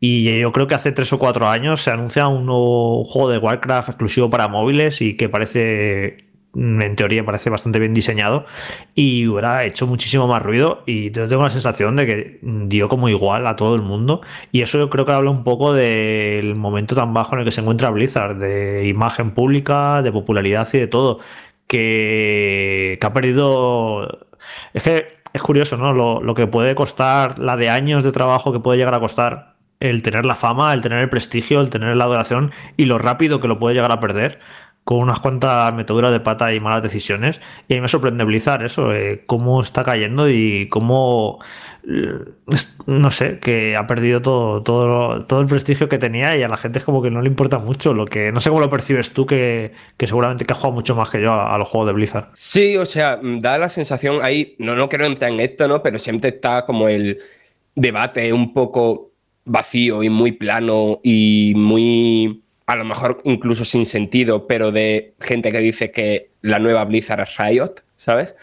y yo creo que hace tres o cuatro años se anuncia un nuevo juego de Warcraft exclusivo para móviles y que parece Mm, en teoría parece bastante bien diseñado y hubiera hecho muchísimo más ruido. Y tengo la sensación de que dio como igual a todo el mundo. Y eso yo creo que habla un poco del momento tan bajo en el que se encuentra Blizzard, de imagen pública, de popularidad y de todo, que, ha perdido... Es que es curioso, ¿no? Lo, lo que puede costar, la de años de trabajo que puede llegar a costar el tener la fama, el tener el prestigio, el tener la adoración y lo rápido que lo puede llegar a perder con unas cuantas metaduras de pata y malas decisiones. Y a mí me sorprende Blizzard eso, eh, cómo está cayendo y cómo, eh, no sé, que ha perdido todo, todo, todo el prestigio que tenía y a la gente es como que no le importa mucho. Lo que no sé cómo lo percibes tú, que, seguramente que has jugado mucho más que yo a, los juegos de Blizzard. Sí, o sea, da la sensación ahí, no, no quiero entrar en esto, ¿no? Pero siempre está como el debate un poco vacío y muy plano y muy a lo mejor incluso sin sentido, pero de gente que dice que la nueva Blizzard es Riot, ¿sabes?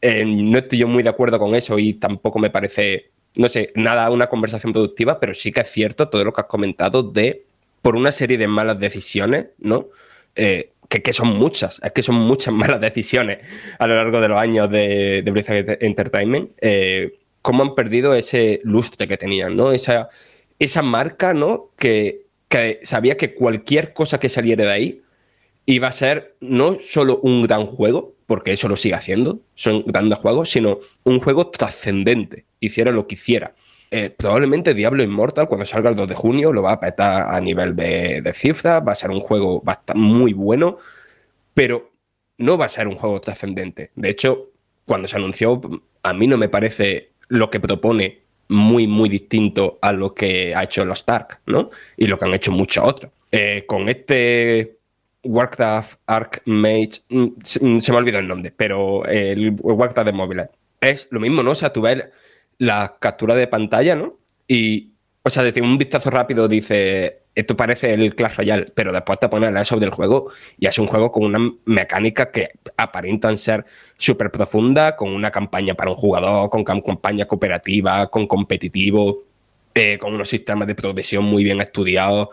Eh, no estoy yo muy de acuerdo con eso y tampoco me parece, no sé, nada una conversación productiva, pero sí que es cierto todo lo que has comentado de, por una serie de malas decisiones, ¿no? Eh, que, son muchas, es que son muchas malas decisiones a lo largo de los años de, Blizzard Entertainment, eh, cómo han perdido ese lustre que tenían, ¿no? Esa, esa marca, ¿no? Que que sabía que cualquier cosa que saliera de ahí iba a ser no solo un gran juego, porque eso lo sigue haciendo, son grandes juegos, sino un juego trascendente, hiciera lo que hiciera. Eh, probablemente Diablo Immortal, cuando salga el 2 de junio, lo va a petar a nivel de, de cifra, va a ser un juego muy bueno, pero no va a ser un juego trascendente. De hecho, cuando se anunció, a mí no me parece lo que propone muy, muy distinto a lo que ha hecho los Stark, ¿no? Y lo que han hecho muchos otros. Eh, con este Warcraft Arc Mage, mm, mm, se, me ha olvidado el nombre, pero el Warcraft de móviles. Es lo mismo, ¿no? O sea, tú ves la captura de pantalla, ¿no? Y, o sea, decir, un vistazo rápido dice, esto parece el Clash Royale, pero después te pones la sobre del juego y es un juego con una mecánica que aparentan ser súper profunda, con una campaña para un jugador, con campaña cooperativa, con competitivo, eh, con unos sistemas de progresión muy bien estudiados.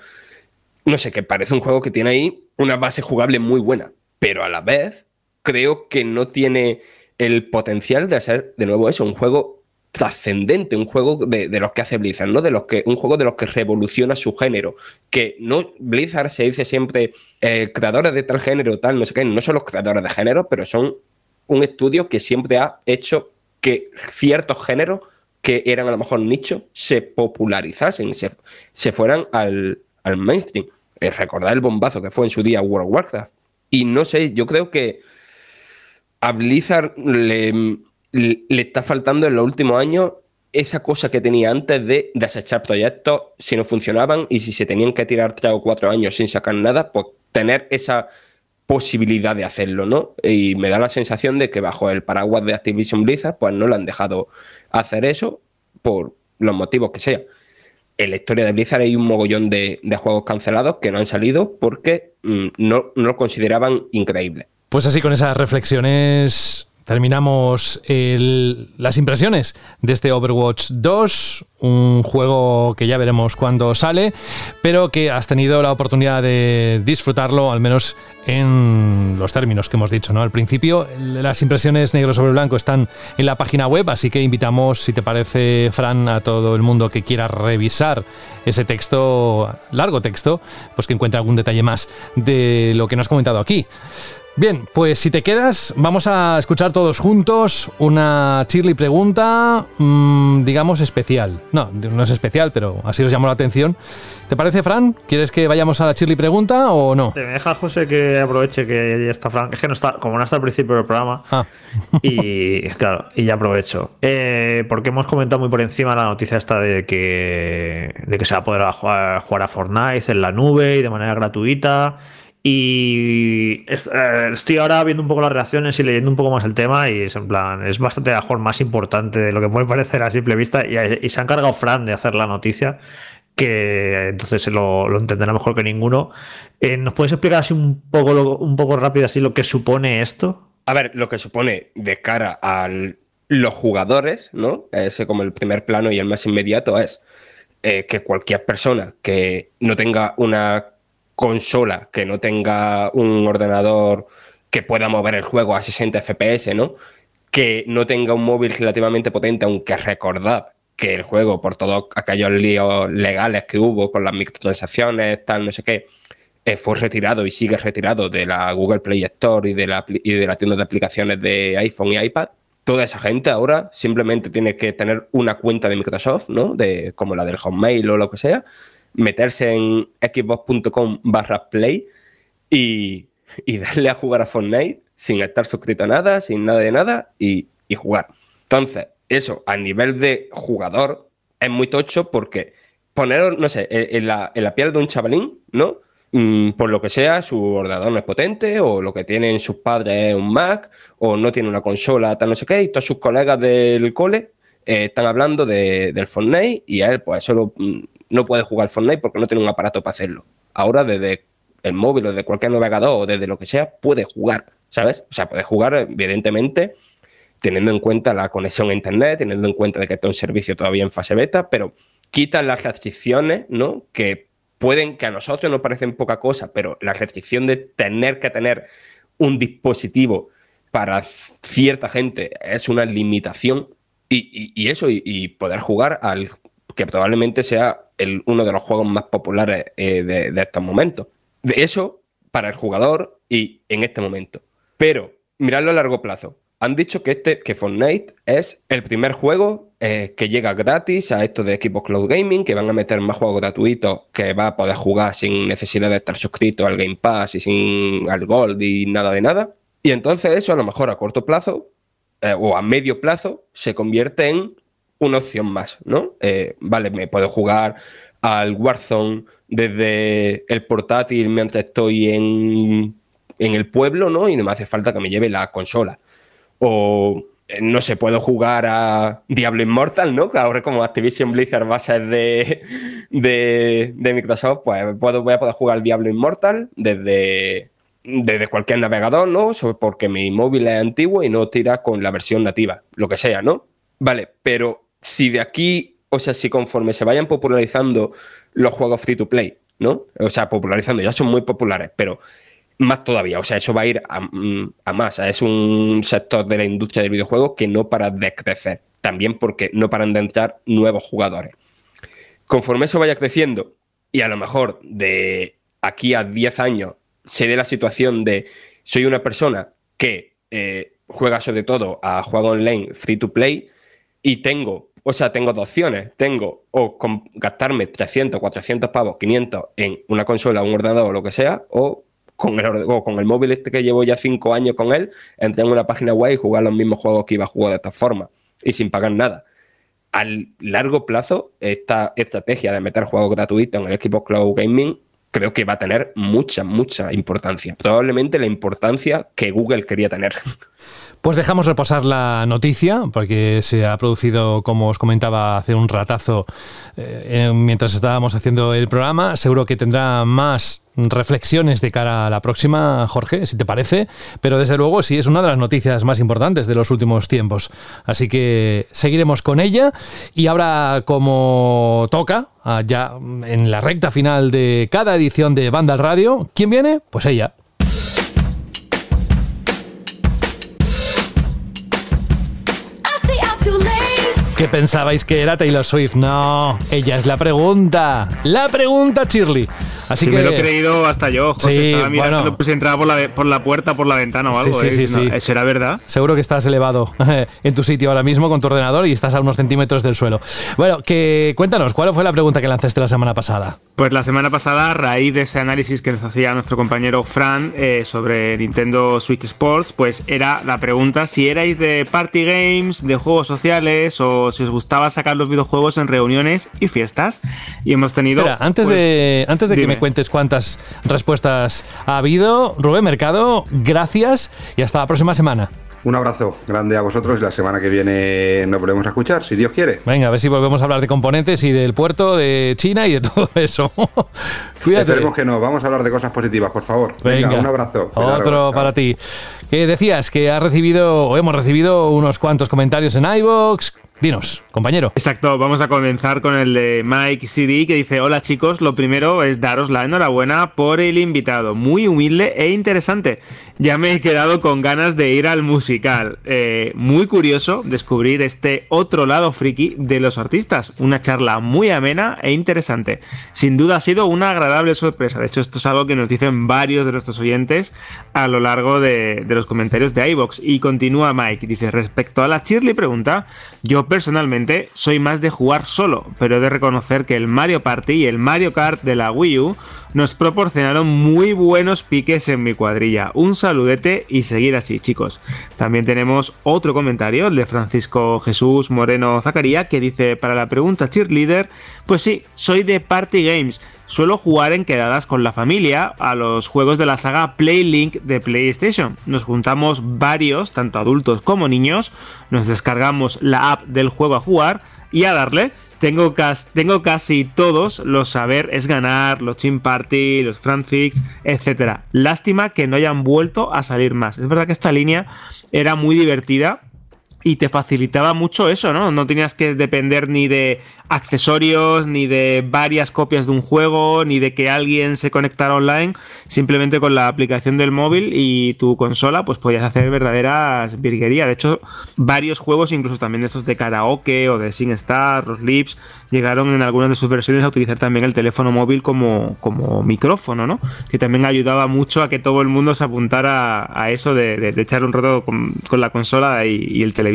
No sé, que parece un juego que tiene ahí una base jugable muy buena, pero a la vez creo que no tiene el potencial de ser de nuevo eso, un juego trascendente, un juego de, los que hace Blizzard, ¿no? De los que, un juego de los que revoluciona su género. Que no, Blizzard se dice siempre eh, creadores de tal género, tal, no sé qué, no son los creadores de género, pero son un estudio que siempre ha hecho que ciertos géneros que eran a lo mejor nicho se popularizasen, se, se fueran al, mainstream. Eh, recordar el bombazo que fue en su día World of Warcraft. Y no sé, yo creo que a Blizzard le le está faltando en los últimos años esa cosa que tenía antes de desechar proyectos si no funcionaban y si se tenían que tirar tres o cuatro años sin sacar nada, pues tener esa posibilidad de hacerlo, ¿no? Y me da la sensación de que bajo el paraguas de Activision Blizzard, pues no le han dejado hacer eso por los motivos que sea. En la historia de Blizzard hay un mogollón de, juegos cancelados que no han salido porque mm, no, no lo consideraban increíble. Pues así con esas reflexiones terminamos las impresiones de este Overwatch 2, un juego que ya veremos cuándo sale, pero que has tenido la oportunidad de disfrutarlo, al menos en los términos que hemos dicho al principio. Las impresiones negro sobre blanco están en la página web, así que invitamos, si te parece, Fran, a todo el mundo que quiera revisar ese texto, largo texto, pues que encuentre algún detalle más de lo que nos has comentado aquí. Bien, pues si te quedas, vamos a escuchar todos juntos una Chirly pregunta, mmm, digamos, especial. No, no es especial, pero así os llamó la atención. ¿Te parece, Fran? ¿Quieres que vayamos a la Chirly pregunta o no? Te me deja, José, que aproveche que ya está Fran. Es que no está, como no está al principio del programa. Ah. y claro, y ya aprovecho. Eh, porque hemos comentado muy por encima la noticia esta de que, de que se va a poder jugar, jugar a Fortnite en la nube y de manera gratuita. Y eh, estoy ahora viendo un poco las reacciones y leyendo un poco más el tema y es en plan, es bastante mejor más importante de lo que puede parecer a simple vista y, se ha encargado Fran de hacer la noticia que entonces lo, lo entenderá mejor que ninguno. Eh, ¿Nos puedes explicar así un poco, un poco rápido así lo que supone esto? A ver, lo que supone de cara a los jugadores, ¿no? Ese como el primer plano y el más inmediato es eh, que cualquier persona que no tenga una consola, que no tenga un ordenador que pueda mover el juego a 60 FPS, ¿no? Que no tenga un móvil relativamente potente, aunque recordad que el juego, por todos aquellos líos legales que hubo con las microtransacciones, tal, no sé qué, eh, fue retirado y sigue retirado de la Google Play Store y de la, y de tienda de aplicaciones de iPhone y iPad. Toda esa gente ahora simplemente tiene que tener una cuenta de Microsoft, ¿no? De, como la del Hotmail o lo que sea, meterse en xbox.com barra play y, y darle a jugar a Fortnite sin estar suscrito a nada, sin nada de nada y, y jugar. Entonces, eso a nivel de jugador es muy tocho porque poner, no sé, en la, en la piel de un chavalín, ¿no? Mm, por lo que sea, su ordenador no es potente, o lo que tienen sus padres es un Mac, o no tiene una consola, tal no sé qué, y todos sus colegas del cole eh, están hablando de- del Fortnite y a él, pues solo mm, no puede jugar Fortnite porque no tiene un aparato para hacerlo. Ahora, desde el móvil o desde cualquier navegador o desde lo que sea, puede jugar, ¿sabes? O sea, puede jugar, evidentemente, teniendo en cuenta la conexión a internet, teniendo en cuenta de que está un servicio todavía en fase beta, pero quita las restricciones, ¿no? Que pueden, que a nosotros nos parecen poca cosa, pero la restricción de tener que tener un dispositivo para cierta gente es una limitación y, y- y eso, y poder jugar al que probablemente sea el, uno de los juegos más populares eh, de, estos momentos. De eso para el jugador y en este momento. Pero miradlo a largo plazo. Han dicho que, este, que Fortnite es el primer juego eh, que llega gratis a esto de Xbox Cloud Gaming, que van a meter más juegos gratuitos que va a poder jugar sin necesidad de estar suscrito al Game Pass y sin al Gold y nada de nada. Y entonces eso a lo mejor a corto plazo eh, o a medio plazo se convierte en una opción más, ¿no? Eh, vale, me puedo jugar al Warzone desde el portátil mientras estoy en, en el pueblo, ¿no? Y no me hace falta que me lleve la consola. O, eh, no sé, puedo jugar a Diablo Immortal, ¿no? Que ahora como Activision Blizzard va de, de, Microsoft, pues puedo, voy a poder jugar al Diablo Immortal desde, desde cualquier navegador, ¿no? Porque mi móvil es antiguo y no tira con la versión nativa, lo que sea, ¿no? Vale, pero si de aquí, o sea, si conforme se vayan popularizando los juegos free to play, ¿no? O sea, popularizando, ya son muy populares, pero más todavía, o sea, eso va a ir a, mm, a más. Es un sector de la industria del videojuego que no para de crecer, también porque no paran de entrar nuevos jugadores. Conforme eso vaya creciendo, y a lo mejor de aquí a 10 años se dé la situación de soy una persona que eh, juega sobre todo a juegos online free to play y tengo, o sea, tengo dos opciones. Tengo o gastarme 300, 400 pavos, 500 en una consola, un ordenador o lo que sea, o con el, o con el móvil este que llevo ya 5 años con él, entrar en una página web y jugar los mismos juegos que iba a jugar de esta forma y sin pagar nada. Al largo plazo, esta estrategia de meter juegos gratuitos en el Xbox Cloud Gaming creo que va a tener mucha, mucha importancia. Probablemente la importancia que Google quería tener. Pues dejamos reposar la noticia, porque se ha producido, como os comentaba, hace un ratazo eh, mientras estábamos haciendo el programa. Seguro que tendrá más reflexiones de cara a la próxima, Jorge, si te parece. Pero desde luego sí es una de las noticias más importantes de los últimos tiempos. Así que seguiremos con ella. Y ahora, como toca, ah, ya en la recta final de cada edición de Banda al Radio, ¿quién viene? Pues ella. ¿Qué pensabais que era Taylor Swift? No, ella es la pregunta. La pregunta, Shirley. Así que me lo he creído hasta yo, José. Sí, estaba mirando bueno. si entraba por la, por la puerta, por la ventana o algo. sí, ¿eh? sí, No, sí. ¿Será verdad? Seguro que estás elevado en tu sitio ahora mismo con tu ordenador y estás a unos centímetros del suelo. Bueno, que cuéntanos, ¿cuál fue la pregunta que lanzaste la semana pasada? Pues la semana pasada, a raíz de ese análisis que nos hacía nuestro compañero Fran eh, sobre Nintendo Switch Sports, pues era la pregunta si erais de party games, de juegos sociales o si os gustaba sacar los videojuegos en reuniones y fiestas. Y hemos tenido... Espera, antes pues, de, antes de que me cuentes cuántas respuestas ha habido, Rubén Mercado, gracias y hasta la próxima semana. Un abrazo grande a vosotros y la semana que viene nos volvemos a escuchar, si Dios quiere. Venga, a ver si volvemos a hablar de componentes y del puerto de China y de todo eso. Cuídate. Esperemos que no. Vamos a hablar de cosas positivas, por favor. Venga, un abrazo. Otro para ti. Que decías que has recibido, o hemos recibido unos cuantos comentarios en iVoox. Dinos, compañero. Exacto, vamos a comenzar con el de Mike CD que dice, hola chicos, lo primero es daros la enhorabuena por el invitado, muy humilde e interesante. Ya me he quedado con ganas de ir al musical. Eh, muy curioso descubrir este otro lado friki de los artistas, una charla muy amena e interesante. Sin duda ha sido una agradable sorpresa, de hecho esto es algo que nos dicen varios de nuestros oyentes a lo largo de, los comentarios de iVox. Y continúa Mike, dice, respecto a la Shirley pregunta, yo personalmente soy más de jugar solo, pero he de reconocer que el Mario Party y el Mario Kart de la Wii U nos proporcionaron muy buenos piques en mi cuadrilla. Un saludete y seguir así, chicos. También tenemos otro comentario, de Francisco Jesús Moreno Zacaría, que dice, para la pregunta cheerleader, pues sí, soy de Party Games. Suelo jugar en quedadas con la familia a los juegos de la saga Playlink de PlayStation. Nos juntamos varios, tanto adultos como niños, nos descargamos la app del juego a jugar y a darle. Tengo, casi todos los saber es ganar, los Chin Party, los Franfix, etc. Lástima que no hayan vuelto a salir más. Es verdad que esta línea era muy divertida y te facilitaba mucho eso, ¿no? No tenías que depender ni de accesorios, ni de varias copias de un juego, ni de que alguien se conectara online. Simplemente con la aplicación del móvil y tu consola, pues podías hacer verdaderas virguerías. De hecho, varios juegos, incluso también estos de karaoke o de SingStar, los Lips, llegaron en algunas de sus versiones a utilizar también el teléfono móvil como, como micrófono, ¿no? Que también ayudaba mucho a que todo el mundo se apuntara a, eso de, echar un rato con, la consola y el teléfono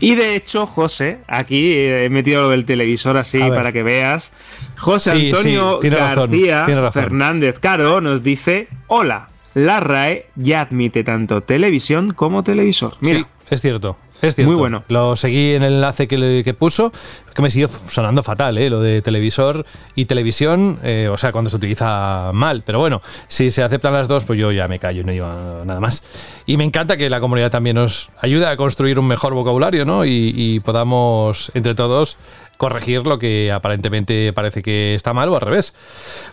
y de hecho, José, aquí he metido lo del televisor así para que veas. José Antonio García Fernández Caro nos dice: Hola, la RAE ya admite tanto televisión como televisor. Mira. Sí, es cierto. Es cierto. Muy bueno. Lo seguí en el enlace que, que puso, que me siguió sonando fatal, ¿eh? lo de televisor y televisión, eh, o sea, cuando se utiliza mal. Pero bueno, si se aceptan las dos, pues yo ya me callo y no digo nada más. Y me encanta que la comunidad también nos ayude a construir un mejor vocabulario, ¿no? y podamos, entre todos, corregir lo que aparentemente parece que está mal o al revés.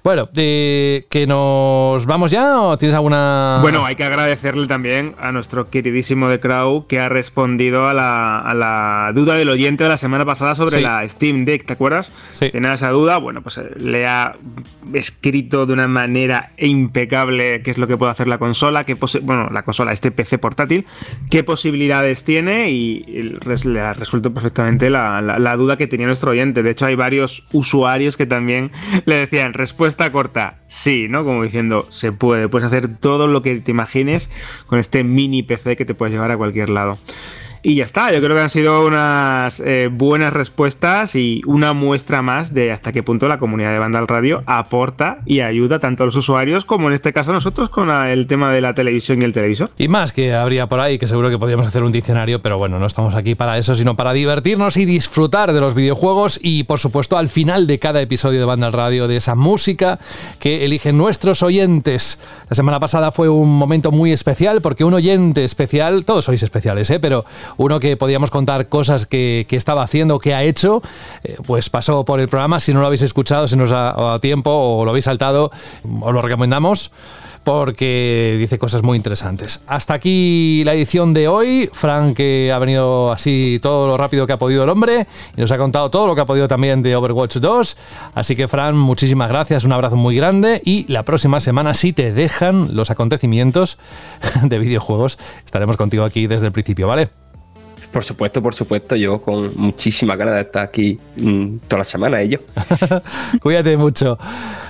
Bueno, de que nos vamos ya o tienes alguna... Bueno, hay que agradecerle también a nuestro queridísimo de Crow que ha respondido a la, duda del oyente de la semana pasada sobre la Steam Deck, ¿te acuerdas? Sí. Tenía esa duda, bueno, pues eh, le ha escrito de una manera impecable qué es lo que puede hacer la consola, qué bueno, la consola, este PC portátil, qué posibilidades tiene y le ha resuelto perfectamente la, la duda que tenía nuestro oyente. De hecho, hay varios usuarios que también le decían respuesta corta, sí, ¿no? Como diciendo, se puede, puedes hacer todo lo que te imagines con este mini PC que te puedes llevar a cualquier lado. Y ya está, yo creo que han sido unas eh, buenas respuestas y una muestra más de hasta qué punto la comunidad de Vandal Radio aporta y ayuda tanto a los usuarios como en este caso a nosotros con el tema de la televisión y el televisor. Y más que habría por ahí, que seguro que podríamos hacer un diccionario, pero bueno, no estamos aquí para eso, sino para divertirnos y disfrutar de los videojuegos y por supuesto al final de cada episodio de Vandal Radio de esa música que eligen nuestros oyentes. La semana pasada fue un momento muy especial porque un oyente especial, todos sois especiales, ¿eh? pero uno que podíamos contar cosas que, estaba haciendo, que ha hecho, eh, pues pasó por el programa. Si no lo habéis escuchado, si no os ha dado tiempo o lo habéis saltado, os lo recomendamos porque dice cosas muy interesantes. Hasta aquí la edición de hoy. Frank que ha venido así todo lo rápido que ha podido el hombre y nos ha contado todo lo que ha podido también de Overwatch 2. Así que Fran, muchísimas gracias, un abrazo muy grande y la próxima semana si te dejan los acontecimientos de videojuegos, estaremos contigo aquí desde el principio, ¿vale? Por supuesto, por supuesto, yo con muchísima ganas de estar aquí mm, toda la semana, ellos. Cuídate mucho.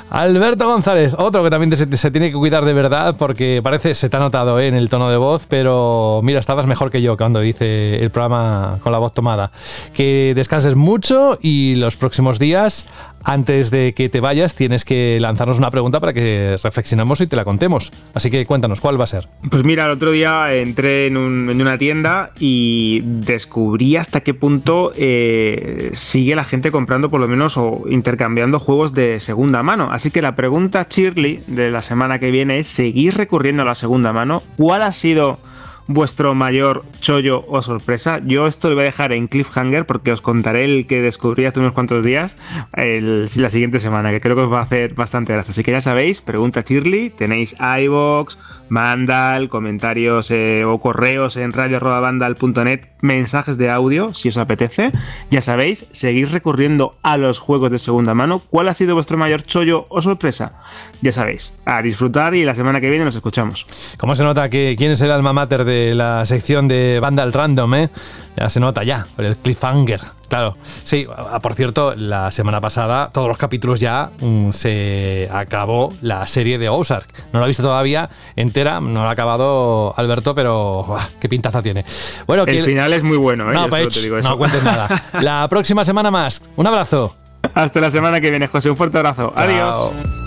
Alberto González, otro que también se, tiene que cuidar de verdad porque parece, se te ha notado eh, en el tono de voz, pero mira, estabas mejor que yo cuando hice el programa con la voz tomada. Que descanses mucho y los próximos días antes de que te vayas, tienes que lanzarnos una pregunta para que reflexionemos y te la contemos. Así que cuéntanos, ¿cuál va a ser? Pues mira, el otro día entré en, una tienda y descubrí hasta qué punto eh, sigue la gente comprando por lo menos o intercambiando juegos de segunda mano. Así que la pregunta Shirley de la semana que viene es, ¿seguís recurriendo a la segunda mano? ¿Cuál ha sido vuestro mayor chollo o sorpresa. Yo esto lo voy a dejar en cliffhanger porque os contaré el que descubrí hace unos cuantos días la siguiente semana, que creo que os va a hacer bastante gracia. Así que ya sabéis, pregunta Shirley, tenéis iVox, Vandal, comentarios eh, o correos en radio.vandal.net, mensajes de audio si os apetece. Ya sabéis, seguís recurriendo a los juegos de segunda mano. ¿Cuál ha sido vuestro mayor chollo o sorpresa? Ya sabéis, a disfrutar y la semana que viene nos escuchamos. ¿Cómo se nota que quién es el alma mater de la sección de Vandal Random, eh? Ya se nota ya, por el cliffhanger. Claro, sí, por cierto, la semana pasada, todos los capítulos ya mm, se acabó la serie de Ozark. No la he visto todavía entera, no la ha acabado Alberto, pero qué pintaza tiene. Bueno, el final es muy bueno, ¿eh? No, no cuentes nada. La próxima semana más. Un abrazo. Hasta la semana que viene, José. Un fuerte abrazo. Adiós.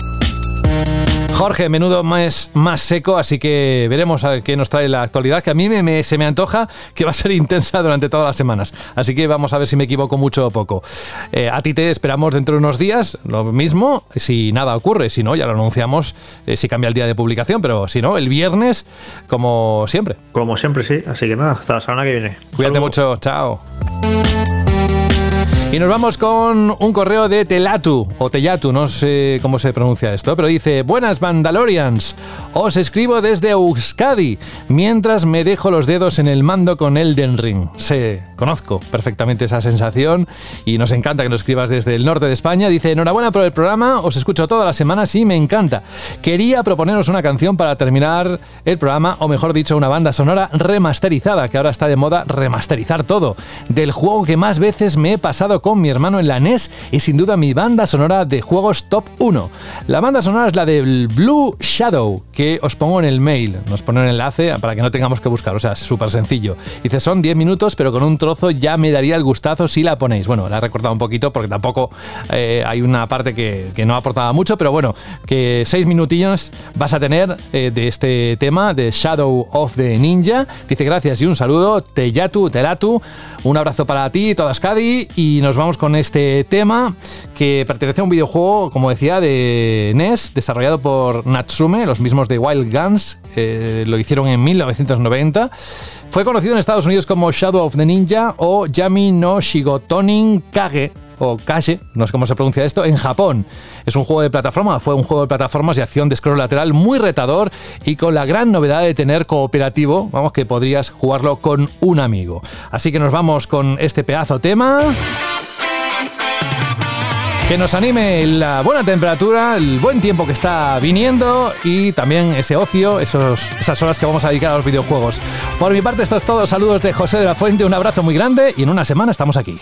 Jorge, menudo más, más seco, así que veremos a qué nos trae la actualidad, que a mí me, se me antoja que va a ser intensa durante todas las semanas. Así que vamos a ver si me equivoco mucho o poco. Eh, a ti te esperamos dentro de unos días, lo mismo, si nada ocurre, si no, ya lo anunciamos, eh, si cambia el día de publicación, pero si no, el viernes, como siempre. Como siempre, sí. Así que nada, hasta la semana que viene. Cuídate mucho, chao. Y nos vamos con un correo de Telatu, o Tellatu, no sé cómo se pronuncia esto, pero dice, buenas Mandalorians, os escribo desde Euskadi, mientras me dejo los dedos en el mando con Elden Ring. Sé, conozco perfectamente esa sensación y nos encanta que nos escribas desde el norte de España. Dice, enhorabuena por el programa, os escucho todas las semanas y me encanta. Quería proponeros una canción para terminar el programa, o mejor dicho, una banda sonora remasterizada, que ahora está de moda remasterizar todo, del juego que más veces me he pasado con mi hermano en la NES y sin duda mi banda sonora de juegos top 1. La banda sonora es la del Blue Shadow, que os pongo en el mail. Nos pone un enlace para que no tengamos que buscar, o sea, es súper sencillo. Dice, son 10 minutos, pero con un trozo ya me daría el gustazo si la ponéis. Bueno, la he recortado un poquito porque tampoco eh, hay una parte que, no aportaba mucho, pero bueno, que 6 minutillos vas a tener eh, de este tema, de Shadow of the Ninja. Dice, gracias y un saludo. Teyatu, Telatu, un abrazo para ti, todas Cadi, y nos vamos con este tema que pertenece a un videojuego, como decía, de NES, desarrollado por Natsume, los mismos de Wild Guns, eh, lo hicieron en 1990. Fue conocido en Estados Unidos como Shadow of the Ninja o Yami no Shigotonin Kage o Kage, no sé cómo se pronuncia esto, en Japón. Es un juego de plataforma, fue un juego de plataformas y acción de scroll lateral muy retador y con la gran novedad de tener cooperativo, vamos que podrías jugarlo con un amigo. Así que nos vamos con este pedazo tema que nos anime la buena temperatura, el buen tiempo que está viniendo y también ese ocio, esas horas que vamos a dedicar a los videojuegos. Por mi parte, esto es todo. Saludos de José de la Fuente, un abrazo muy grande y en una semana estamos aquí.